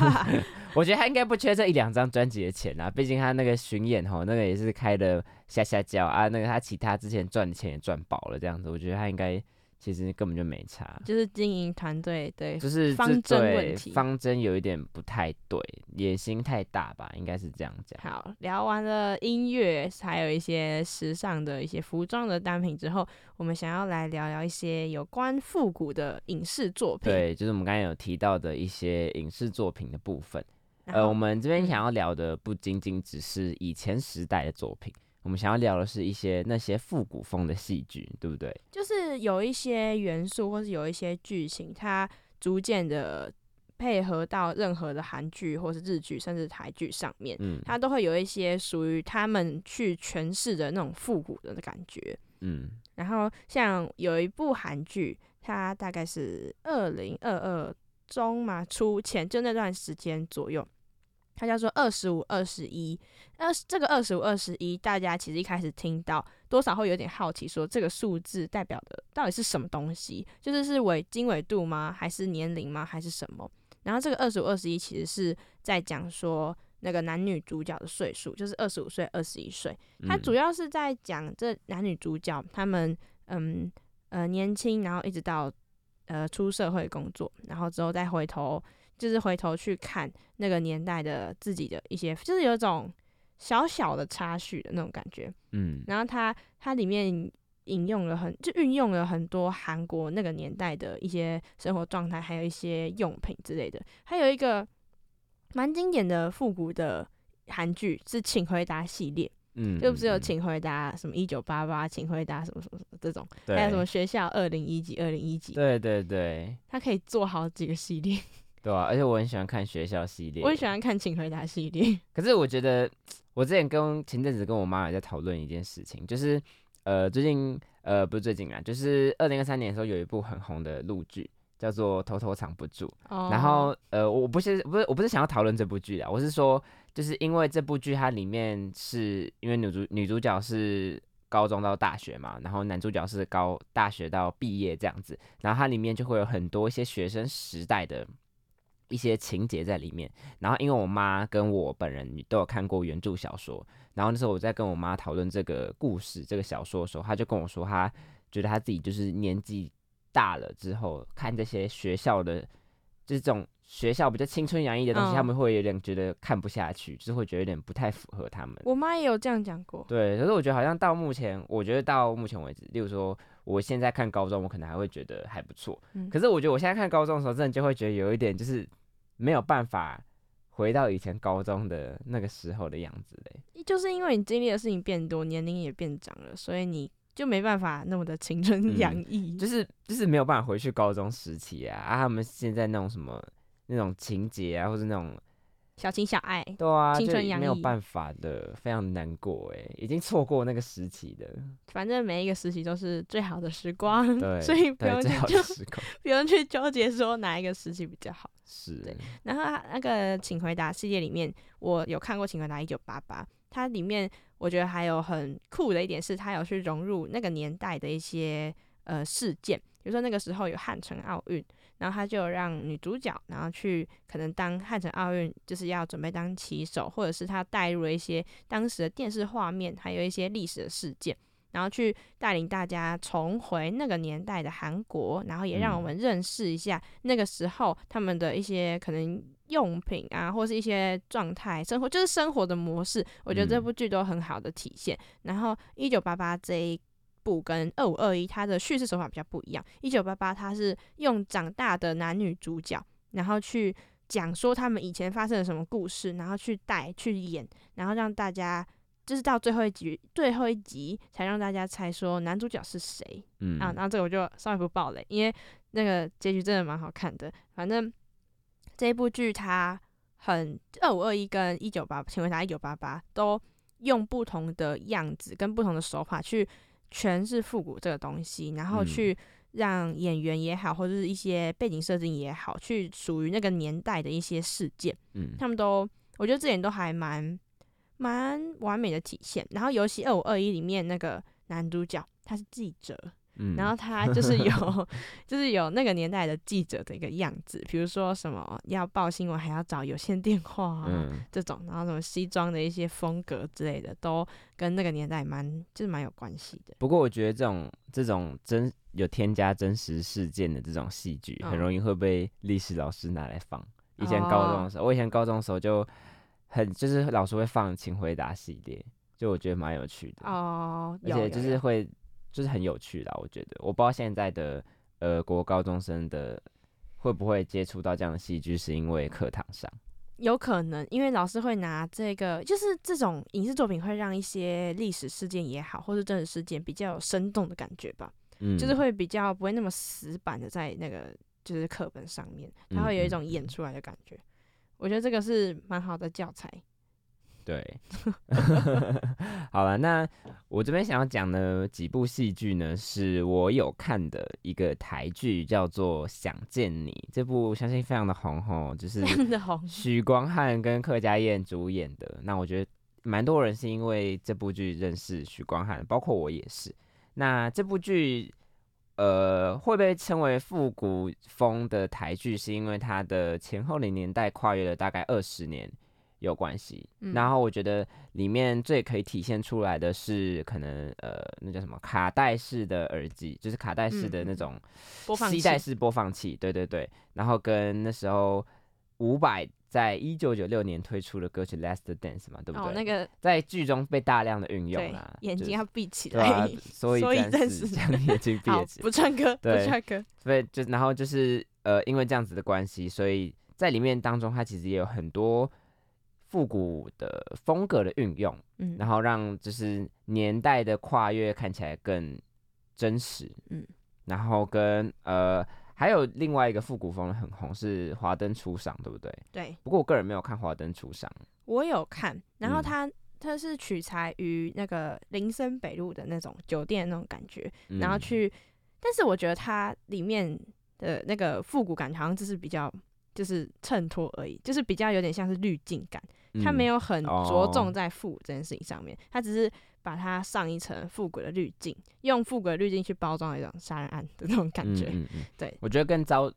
我觉得他应该不缺这一两张专辑的钱啊，毕竟他那个巡演吼，那个也是开的下下叫啊，那个他其他之前赚的钱也赚饱了，这样子，我觉得他应该其实根本就没差。就是经营团队对就是方针问题方针有一点不太对，野心太大吧，应该是这样讲。好，聊完了音乐，还有一些时尚的一些服装的单品之后，我们想要来聊聊一些有关复古的影视作品。对，就是我们刚才有提到的一些影视作品的部分。呃，我们这边嗯想要聊的不仅仅只是以前时代的作品，我们想要聊的是一些那些复古风的戏剧，对不对？就是有一些元素，或是有一些剧情，它逐渐的配合到任何的韩剧或是日剧，甚至台剧上面，嗯它都会有一些属于他们去诠释的那种复古的感觉。嗯然后像有一部韩剧，它大概是二零二二中嘛出前就那段时间左右，它叫做二十五二十一。二这个二十五二十一，大家其实一开始听到多少会有点好奇，说这个数字代表的到底是什么东西？就是是纬经纬度吗？还是年龄吗？还是什么？然后这个二十五二十一其实是在讲说那个男女主角的岁数，就是二十五岁、二十一岁。它嗯主要是在讲这男女主角他们嗯呃年轻，然后一直到呃出社会工作，然后之后再回头就是回头去看那个年代的自己的一些，就是有一种小小的插叙的那种感觉。嗯然后它它里面引用了很就运用了很多韩国那个年代的一些生活状态，还有一些用品之类的。还有一个蛮经典的复古的韩剧是《请回答》系列。嗯，就只有嗯，请回答什么一九八八，请回答什么什么什么这种，还有什么学校二零一几二零一几，对对对它可以做好几个系列。对啊！而且我很喜欢看学校系列，我也喜欢看请回答系列，可是我觉得，我之前跟前阵子跟我妈也在讨论一件事情，就是呃，最近呃不是最近啊，就是二零二三年的时候有一部很红的陆剧，叫做《偷偷藏不住》。哦然后呃，我不是不是我不是想要讨论这部剧啊，我是说，就是因为这部剧它里面是因为女主女主角是高中到大学嘛，然后男主角是高大学到毕业这样子，然后它里面就会有很多一些学生时代的一些情节在里面。然后因为我妈跟我本人都有看过原著小说，然后那时候我在跟我妈讨论这个故事这个小说的时候，她就跟我说，她觉得她自己就是年纪大了之后看这些学校的。就是这种学校比较青春洋溢的东西，嗯他们会有点觉得看不下去，就是会觉得有点不太符合他们。我妈也有这样讲过，对，可是我觉得好像到目前，我觉得到目前为止，例如说我现在看高中，我可能还会觉得还不错。嗯可是我觉得我现在看高中的时候，真的就会觉得有一点就是没有办法回到以前高中的那个时候的样子嘞。就是因为你经历的事情变多，年龄也变长了，所以你就没办法那么的青春嗯洋溢。就是就是没有办法回去高中时期啊，啊，他们现在那种什么那种情节啊，或者那种小情小爱，对啊，青春洋溢没有办法的，非常难过哎，已经错过那个时期的，反正每一个时期都是最好的时光，对，所以不用去纠的时光不用去纠结说哪一个时期比较好。是，对然后它那个《请回答》系列里面，我有看过《请回答一九八八》，它里面我觉得还有很酷的一点是，他有去融入那个年代的一些呃事件，比如说那个时候有汉城奥运，然后他就让女主角然后去可能当汉城奥运就是要准备当旗手，或者是他带入了一些当时的电视画面，还有一些历史的事件。然后去带领大家重回那个年代的韩国，然后也让我嗯们认识一下那个时候他们的一些可能用品啊，或是一些状态、生活，就是生活的模式。我觉得这嗯部剧都很好的体现。然后一九八八这一部跟二五二一它的叙事手法比较不一样，一九八八它是用长大的男女主角，然后去讲说他们以前发生了什么故事，然后去带去演，然后让大家。就是到最后一集，最后一集才让大家猜说男主角是谁。嗯啊，然后这个我就稍微不爆雷，因为那个结局真的蛮好看的。反正这一部剧它很二五二一跟一九八，请回答一九八八都用不同的样子跟不同的手法去诠释复古这个东西，然后嗯去让演员也好，或者是一些背景设定也好，去属于那个年代的一些事件。嗯他们都，我觉得这点都还蛮蛮完美的体现。然后尤其二五二一里面那个男主角他是记者，嗯，然后他就 是有就是有那个年代的记者的一个样子，比如说什么要报新闻还要找有线电话啊、嗯。这种，然后什么西装的一些风格之类的，都跟那个年代蛮就是蛮有关系的。不过我觉得这种这种真有添加真实事件的这种戏剧，很嗯。容易会被历史老师拿来放。以前高中的时候，我以前高中的时候就很就是老师会放请回答系列，就我觉得蛮有趣的，哦，有而且就是会就是很有趣啦。我觉得我不知道现在的呃国高中生的会不会接触到这样的戏剧，是因为课堂上。有可能，因为老师会拿这个，就是这种影视作品会让一些历史事件也好，或是真实事件比较有生动的感觉吧。嗯，就是会比较不会那么死板的在那个就是课本上面，它会有一种演出来的感觉。我觉得这个是蛮好的教材。对，好了，那我这边想要讲的几部戏剧呢，是我有看的一个台剧，叫做《想见你》。这部相信非常的红吼，就是许光汉跟客家燕主演的。那我觉得蛮多人是因为这部剧认识许光汉，包括我也是。那这部剧，呃，会被称为复古风的台剧，是因为它的前后的年代跨越了大概二十年有关系。嗯然后我觉得里面最可以体现出来的是，可能呃，那叫什么卡带式的耳机，就是卡带式的那嗯种播放器吸带式播放器，对对对。然后跟那时候伍佰在一九九六年推出的歌曲《Last Dance》嘛，对不对？哦，那个在剧中被大量的运用对啦，眼睛要闭起来，，所以所以暂时暂时将眼睛闭 好起来不唱歌，不唱歌。所以就然后就是呃，因为这样子的关系，所以在里面当中，它其实也有很多复古的风格的运用，嗯，然后让就是年代的跨越看起来更真实，嗯，然后跟呃还有另外一个复古风的很红是《华灯初上》，对不对？对。不过我个人没有看《华灯初上》，我有看，然后嗯。它它是取材于那个林森北路的那种酒店那种感觉，然后嗯。去，但是我觉得它里面的那个复古感好像就是比较就是衬托而已，就是比较有点像是滤镜感，它没嗯有很着哦重在复古这件事情上面，它只是把它上一层复古的滤镜，用复古的滤镜去包装一种杀人案的那种感觉，嗯嗯。嗯对，我觉得跟招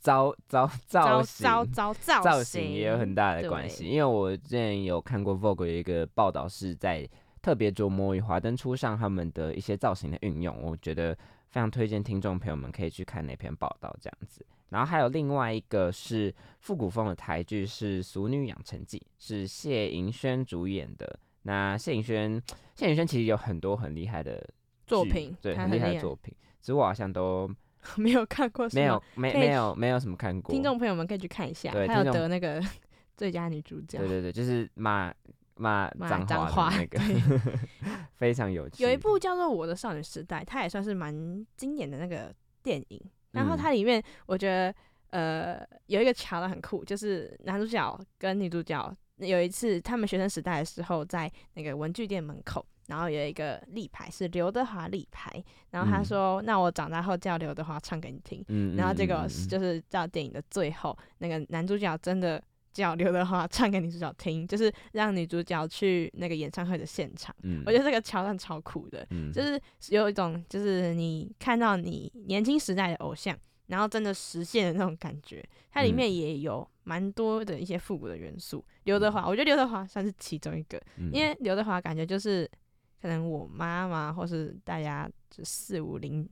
招招招造型招招造造型也有很大的关系，因为我之前有看过 Vogue 有一个报道是在特别琢磨于华灯初上他们的一些造型的运用，我觉得非常推荐听众朋友们可以去看那篇报道这样子。然后还有另外一个是复古风的台剧是《俗女养成记》，是谢盈萱主演的。那谢盈萱，谢盈萱其实有很多很厉害的作品对，很厉害的作品，只是我好像都 没有看过，没有，没可以没有没有什么看过。听众朋友们可以去看一下，还有得那个 最佳女主角。对对对，就是骂骂骂脏脏话那个对，非常有趣。有一部叫做《我的少女时代》，它也算是蛮经典的那个电影。然后嗯它里面，我觉得，呃有一个桥段很酷，就是男主角跟女主角有一次他们学生时代的时候，在那个文具店门口，然后有一个立牌是刘德华立牌，然后他嗯说：“那我长大后叫刘德华唱给你听。”嗯，然后结果是就是到电影的最后，那个男主角真的叫刘德华唱给女主角听，就是让女主角去那个演唱会的现场。嗯，我觉得这个桥段超酷的，嗯就是有一种就是你看到你年轻时代的偶像，然后真的实现的那种感觉。它里嗯面也有蛮多的一些复古的元素。刘德华，我觉得刘德华算是其中一个，嗯因为刘德华感觉就是可能我妈妈或是大家就四五零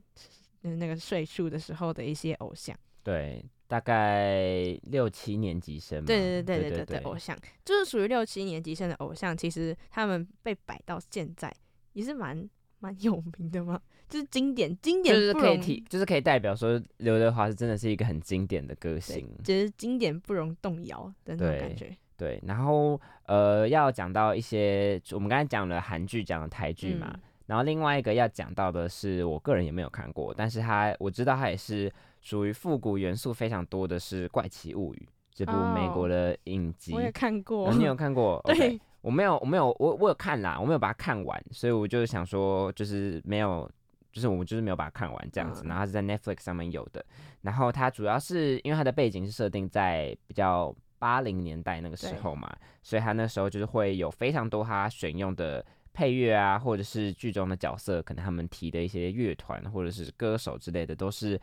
就是那个岁数的时候的一些偶像。对，大概六七年级生嘛，对对对对对对对，偶像就是属于六七年级生的偶像，其实他们被摆到现在也是蛮蛮有名的嘛，就是经典经典就是可以提，就是可以代表说刘德华是真的是一个很经典的歌星，就是经典不容动摇的那种感觉。对。然后呃，要讲到一些，我们刚才讲了韩剧，讲了台剧嘛，嗯然后另外一个要讲到的是，我个人也没有看过，但是他我知道他也是属于复古元素非常多的，是《怪奇物语》这部美国哦的影集。我也看过，哦你有看过？对我没有，我没有，我我有看啦，我没有把它看完，所以我就想说，就是没有，就是我们就是没有把它看完这样子。嗯然后它是在 Netflix 上面有的，然后它主要是因为它的背景是设定在比较八零年代那个时候嘛，所以它那时候就是会有非常多它选用的配乐啊，或者是剧中的角色，可能他们提的一些乐团或者是歌手之类的，都是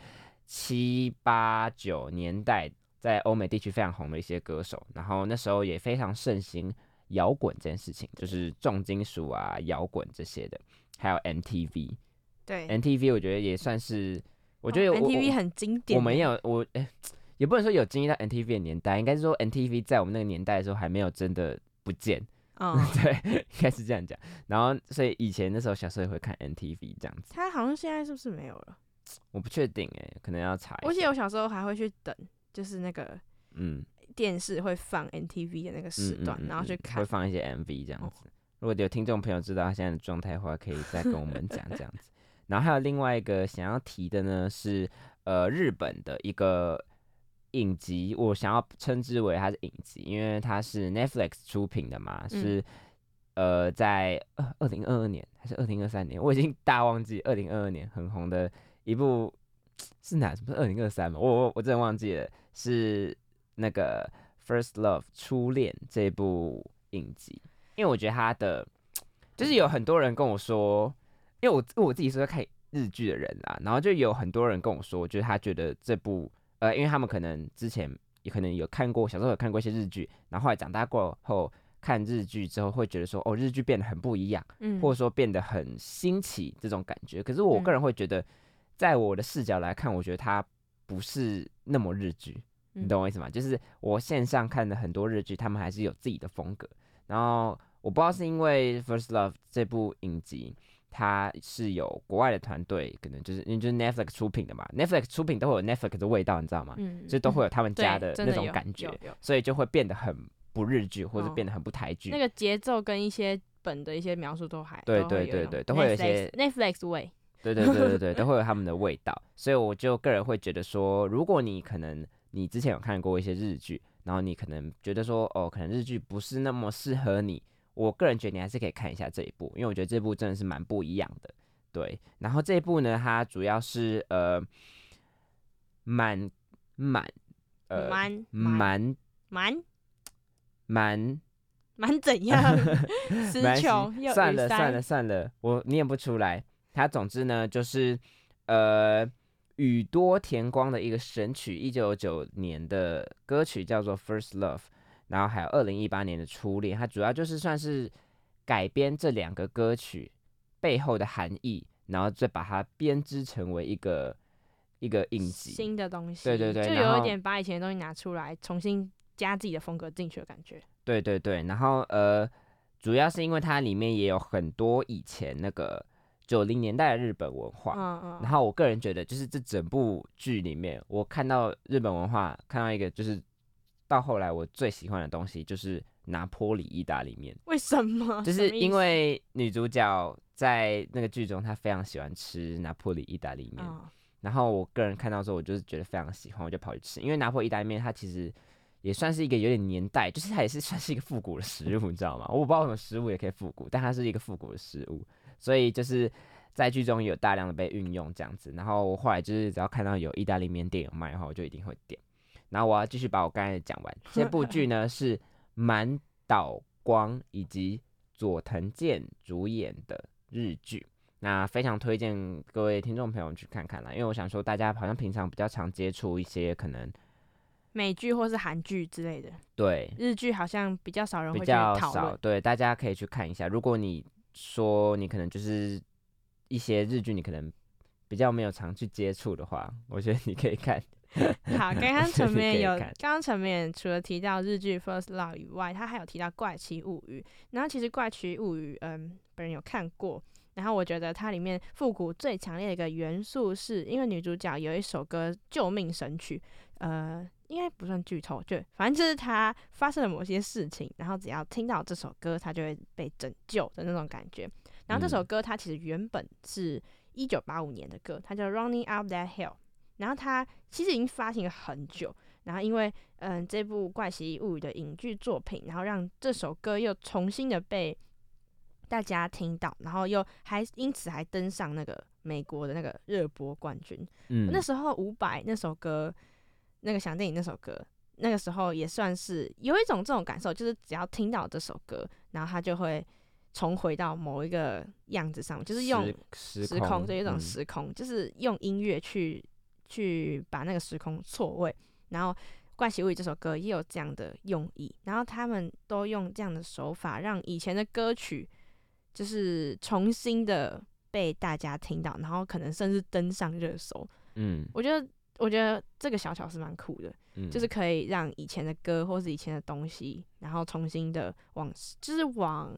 七八九年代在欧美地区非常红的一些歌手。然后那时候也非常盛行摇滚这件事情，就是重金属啊、摇滚这些的，还有 MTV。对，MTV 我觉得也算是，我觉得哦我、NTV 很经典欸，我们也有我、诶也不能说有经历到 MTV 的年代，应该是说 MTV 在我们那个年代的时候还没有真的不见。嗯，对，应该是这样讲。然后，所以以前那时候小时候也会看 NTV 这样子，他好像现在是不是没有了？我不确定哎，可能要查一下。而且我小时候还会去等，就是那个嗯，电视会放 NTV 的那个时段，嗯嗯嗯然后去看嗯会。放一些 MV 这样哦子。如果有听众朋友知道他现在的状态的话，可以再跟我们讲这样子。然后还有另外一个想要提的呢，是呃日本的一个影集，我想要称之为它是影集，因为它是 Netflix 出品的嘛，嗯是呃在二二零二二年还是二零二三年，我已经大忘记二零二二年很红的一部是哪？不是二零二三吗？我我我真的忘记了，是那个《First Love》初恋这部影集，因为我觉得他的就是有很多人跟我说，因为我因为我自己是会看日剧的人啦，然后就有很多人跟我说，就是他觉得这部呃，因为他们可能之前也可能有看过，小时候有看过一些日剧，然后后来长大过后看日剧之后，会觉得说哦，日剧变得很不一样。嗯，或者说变得很新奇这种感觉。可是我个人会觉得，在我的视角来看，我觉得它不是那么日剧，你嗯懂我意思吗？就是我线上看的很多日剧，他们还是有自己的风格。然后我不知道是因为《First Love》这部影集。它是有国外的团队，可能就是因为就是 Netflix 出品的嘛，Netflix 出品都会有 Netflix 的味道，你知道吗？嗯，就都会有嗯他们家的那种感觉所以就会变得很不日剧，或者哦变得很不台剧。那个节奏跟一些本的一些描述都还对对对对都会有一些 Netflix 味。对对对对对，都会有他们的味道，所以我就个人会觉得说，如果你可能你之前有看过一些日剧，然后你可能觉得说，哦，可能日剧不是那么适合你，我个人觉得你还是可以看一下这一部，因为我觉得这部真的是蛮不一样的。对，然后这一部呢，它主要是呃蛮蛮呃蛮蛮蛮蛮蛮怎样？词穷又算了算了算了，我念不出来。它总之呢，就是呃宇多田光的一个神曲，一九九年的歌曲叫做《First Love》，然后还有二零一八年的《初恋》，它主要就是算是改编这两个歌曲背后的含义，然后再把它编织成为一个一个影集。新的东西，对对对就有一点把以前的东西拿出来，重新加自己的风格进去的感觉。对对对，然后呃，主要是因为它里面也有很多以前那个九零年代的日本文化，嗯嗯，然后我个人觉得，就是这整部剧里面，我看到日本文化，看到一个就是到后来我最喜欢的东西，就是拿坡里意大利面，为什么？就是因为女主角在那个剧中，她非常喜欢吃拿坡里意大利面，嗯然后我个人看到之后，我就是觉得非常喜欢，我就跑去吃。因为拿破意大利面它其实也算是一个有点年代，就是它也是算是一个复古的食物，你知道吗？我不知道为什么食物也可以复古，但它是一个复古的食物，所以就是在剧中有大量的被运用这样子。然后我后来就是只要看到有意大利面店有卖的话，我就一定会点。然后我要继续把我刚才讲完。这部剧呢 是满岛光以及佐藤健主演的日剧。那非常推荐各位听众朋友去看看啦，因为我想说，大家好像平常比较常接触一些可能美剧或是韩剧之类的，对日剧好像比较少人会比去较少。对大家可以去看一下。如果你说你可能就是一些日剧，你可能比较没有常去接触的话，我觉得你可以看。好，刚刚陈可以面有，看刚刚陈面除了提到日剧《First Love》以外，他还有提到《怪奇物语》。然后其实《怪奇物语》，嗯，本人有看过。然后我觉得它里面复古最强烈的一个元素是，因为女主角有一首歌《救命神曲》，呃，应该不算剧透，就反正就是他发生了某些事情，然后只要听到这首歌，他就会被拯救的那种感觉。然后这首嗯歌它其实原本是一九八五年的歌，它叫《Running Up That Hill》。然后它其实已经发行了很久，然后因为嗯这部《怪奇物语》的影剧作品，然后让这首歌又重新的被大家听到，然后又还因此还登上那个美国的那个热播冠军。嗯，那时候伍佰那首歌，那个想电影那首歌，那个时候也算是有一种这种感受，就是只要听到这首歌，然后他就会重回到某一个样子上，就是用时时空，对，有一种嗯时空，就是用音乐去去把那个时空错位。然后《怪奇物语》这首歌也有这样的用意，然后他们都用这样的手法，让以前的歌曲就是重新的被大家听到，然后可能甚至登上热搜。嗯我觉得，我觉得这个小巧是蛮酷的，嗯，就是可以让以前的歌或是以前的东西，然后重新的往，就是往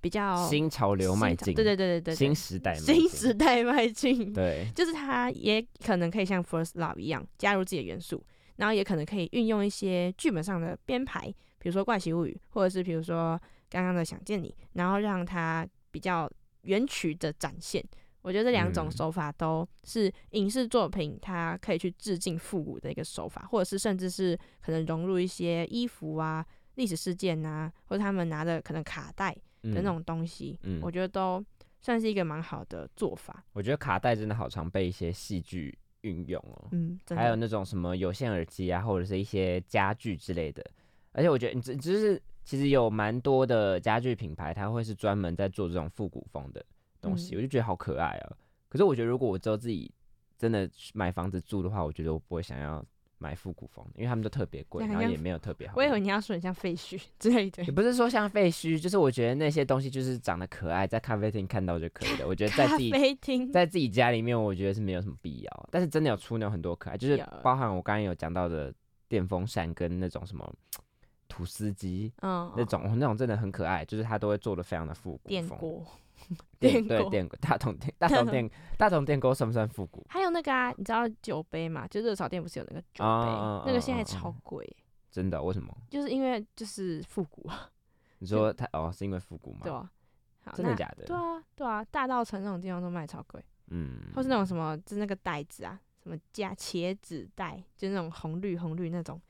比较新潮流迈进，新对对对对对，新对时代新进时代迈进。对，就是它也可能可以像 First Love 一样加入自己的元素，然后也可能可以运用一些剧本上的编排，比如说《怪奇物语》，或者是比如说刚刚的《想见你》，然后让它比较原曲的展现。我觉得这两种嗯手法都是影视作品它可以去致敬复古的一个手法，或者是甚至是可能融入一些衣服啊、历史事件啊，或者他们拿的可能卡带的那嗯种东西，嗯我觉得都算是一个蛮好的做法。我觉得卡带真的好常被一些戏剧运用哦，嗯，还有那种什么有线耳机啊，或者是一些家具之类的。而且我觉得你只只是其实有蛮多的家具品牌，它会是专门在做这种复古风的东西，嗯我就觉得好可爱啊。可是我觉得如果我之后自己真的买房子住的话，我觉得我不会想要买复古风，因为他们都特别贵，然后也没有特别好我以。为你要说你像废墟 之类的也。不是说像废墟，就是我觉得那些东西就是长得可爱，在咖啡厅看到就可以了。我觉得在咖自己啡厅，在自己家里面，我觉得是没有什么必要。但是真的有出那种很多可爱，就是包含我刚刚有讲到的电风扇跟那种什么土司机嗯，那种，那种真的很可爱，就是它都会做的非常的复古风。电锅，电电锅对电锅，大同电大同电大同电锅算不算复古？还有那个啊，你知道酒杯嘛？就热炒店不是有那个酒杯，啊那个现在超贵，真的？为什么？就是因为就是复古啊，你说它哦，是因为复古吗？对啊？好真的假的？对啊，对啊，大道城那种地方都卖超贵，嗯，或是那种什么，就是那个袋子啊，什么加茄子袋，就是那种红绿红绿那种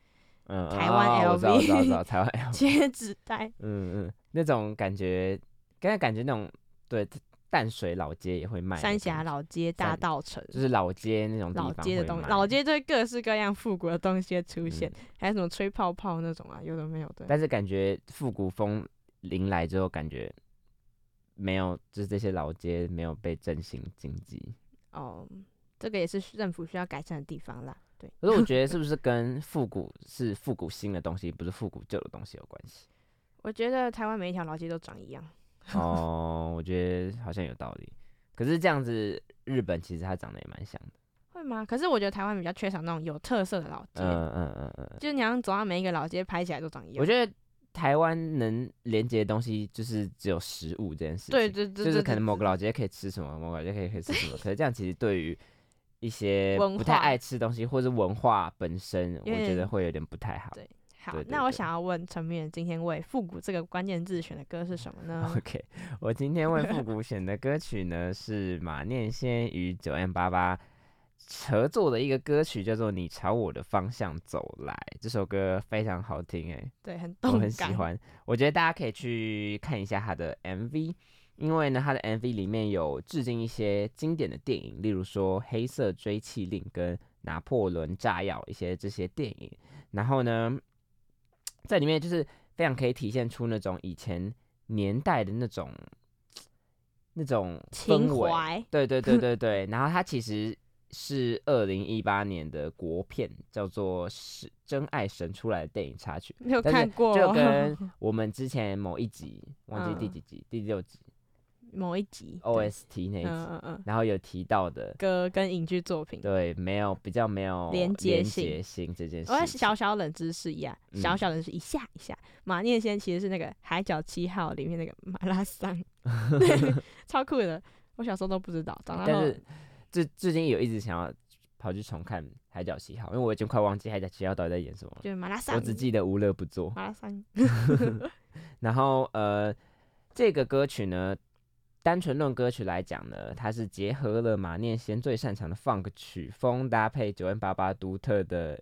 嗯台湾哦我知道我知道我知 LV 道台湾 LV，茄子袋，嗯嗯，那种感觉，刚才感觉那种对淡水老街也会卖三峡老街大三道城。就是老街那种地老方街的东西，老街就会各式各样复古的东西会出现，嗯还有什么吹泡泡那种啊，有的没有的。但是感觉复古风临来之后，感觉没有，就是这些老街没有被振兴经济。哦，这个也是政府需要改善的地方啦。对，可是我觉得 是不是跟复古是复古新的东西，不是复古旧的东西有关系？我觉得台湾每一条老街都长一样。哦，我觉得好像有道理。可是这样子，日本其实它长得也蛮像的。会吗？可是我觉得台湾比较缺少那种有特色的老街，嗯嗯嗯嗯，就是你好像走到每一个老街拍起来都长一样。我觉得台湾能连接的东西就是只有食物这件事情。对对对，就是可能某个老街可以吃什么，某个老街可以可以吃什么。可是这样其实对于一些不太爱吃东西，或是文化本身，我有觉得点会有点不太好。对好对，对那我想要问陈明今天为复古这个关键字选的歌是什么呢？OK，我今天为复古选的歌曲呢是马念先与九 M 八八合作的一个歌曲，叫做《你朝我的方向走来》。这首歌非常好听，哎，对，很我动感。很喜欢。我觉得大家可以去看一下他的 MV，因为呢，他的 MV 里面有致敬一些经典的电影，例如说《黑色追气令》跟《拿破仑炸药》一些这些电影。然后呢，在里面就是非常可以体现出那种以前年代的那种那种情氛围怀对对对对 对。然后它其实是二零一八年的国片，叫做《是真爱神》出来的电影插曲。没有看过，就跟 我们之前某一集忘记第嗯几集，第六集某一集 OST 那一集，嗯嗯嗯，然后有提到的，歌跟影剧作品。对，没有比较没有连接性这件事我。小小冷知识一下，小嗯小冷知识一下一下。马念先其实是那个《海角七号》里面那个马拉桑，超酷的。我小时候都不知道，长大但是最最近有一直想要跑去重看《海角七号》，因为我已经快忘记《海角七号》到底在演什么了，就是马拉桑，我只记得无乐不作。马拉桑。然后呃，这个歌曲呢，单纯论歌曲来讲呢，它是结合了马念先最擅长的 funk 曲风，搭配九 N 八八独特的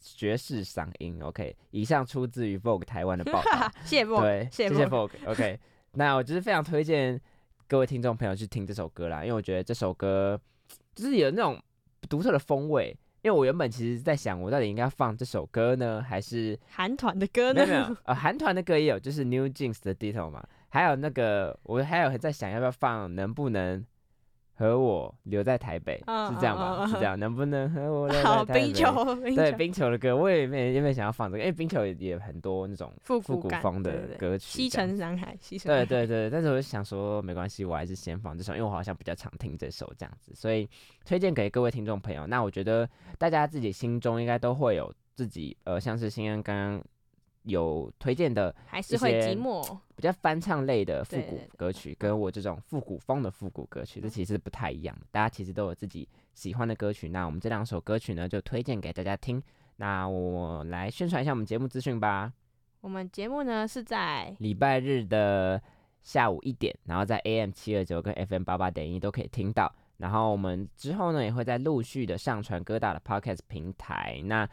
爵士嗓音。OK，以上出自于 Vogue 台湾的报道。谢谢 Vogue，对，谢谢谢 Vogue Vogue。OK，那我就是非常推荐各位听众朋友去听这首歌啦，因为我觉得这首歌就是有那种独特的风味。因为我原本其实在想，我到底应该放这首歌呢，还是韩团的歌呢？没有没有，呃，韩团的歌也有，就是 New Jeans 的 Ditto 嘛，还有那个我还有在想要不要放能不能和我留在台北，嗯是这样吗？是这样，能不能和我留好，在台北？冰球，冰对，冰球的歌，我也没也没想要放这个，因为冰球也也很多那种复复古风的歌曲西城男孩，西城对对对，但是我就想说，没关系，我还是先放这首，因为我好像比较常听这首这样子，所以推荐给各位听众朋友。那我觉得大家自己心中应该都会有自己，呃，像是新安刚刚有推荐的还是会寂寞。比较翻唱类的复古歌曲，跟我这种复古风的复古歌曲，这其实不太一样的。大家其实都有自己喜欢的歌曲，那我们这两首歌曲呢，就推荐给大家听。那我来宣传一下我们节目资讯吧。我们节目呢是在礼拜日的下午一点，然后在 AM 七二九跟 FM 八八点一都可以听到。然后我们之后呢也会在陆续的上传各大的 Podcast 平台。那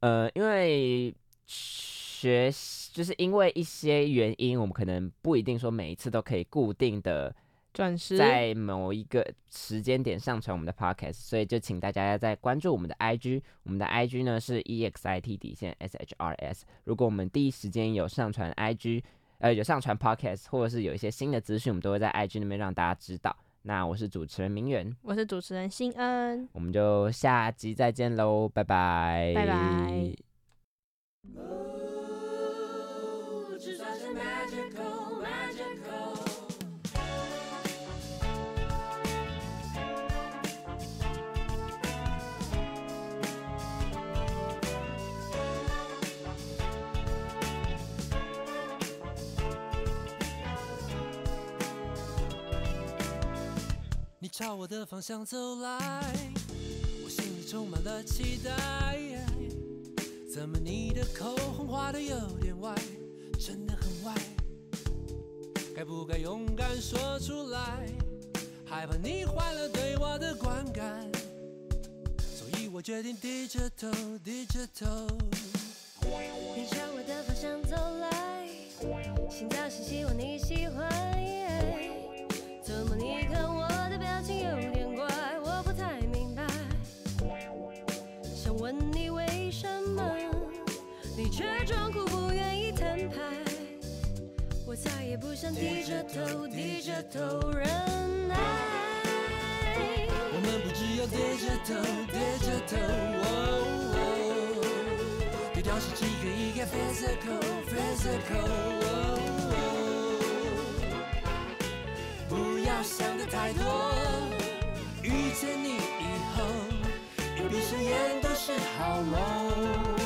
呃，因为学习就是因为一些原因，我们可能不一定说每一次都可以固定的准时在某一个时间点上传我们的 podcast，所以就请大家再关注我们的 IG，我们的 IG 呢是 EXIT 底线 SHRS。如果我们第一时间有上传 IG，呃有上传 podcast，或者是有一些新的资讯，我们都会在 IG 那边让大家知道。那我是主持人明远，我是主持人新恩，我们就下集再见喽，拜拜，拜拜。制造着 magical magical。你朝我的方向走来，我心里充满了期待。怎么你的口红画的有点歪，真的很歪？该不该勇敢说出来？害怕你坏了对我的观感，所以我决定低着头，低着头。你朝我的方向走来，心早是希望你喜欢。不想低着头，低着头忍耐。我们不只有低着头，低着头。哦哦低调是几个一个 physical physical。哦不要想的太多，遇见你以后，一闭上眼都是好梦。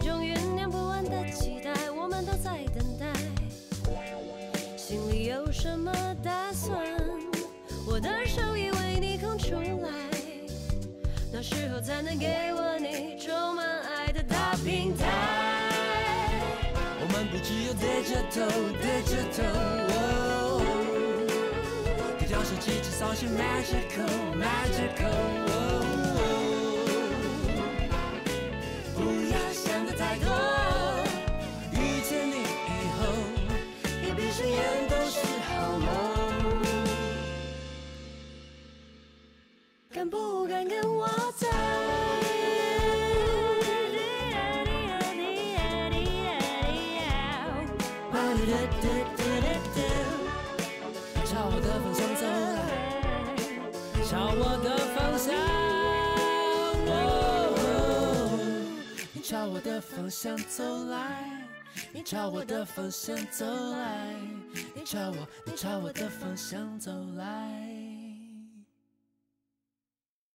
在等待。心里有什么打算？我的手已为你空出来，那时候才能给我你充满爱的大平台。我们不只有低着头，低着头。哦低调手机制造些 magical 敢不敢跟我走？朝我的方向走来，朝我的方向，哦你朝我的方向走来，你朝我的方向走来，你朝我，你朝我的方向走来。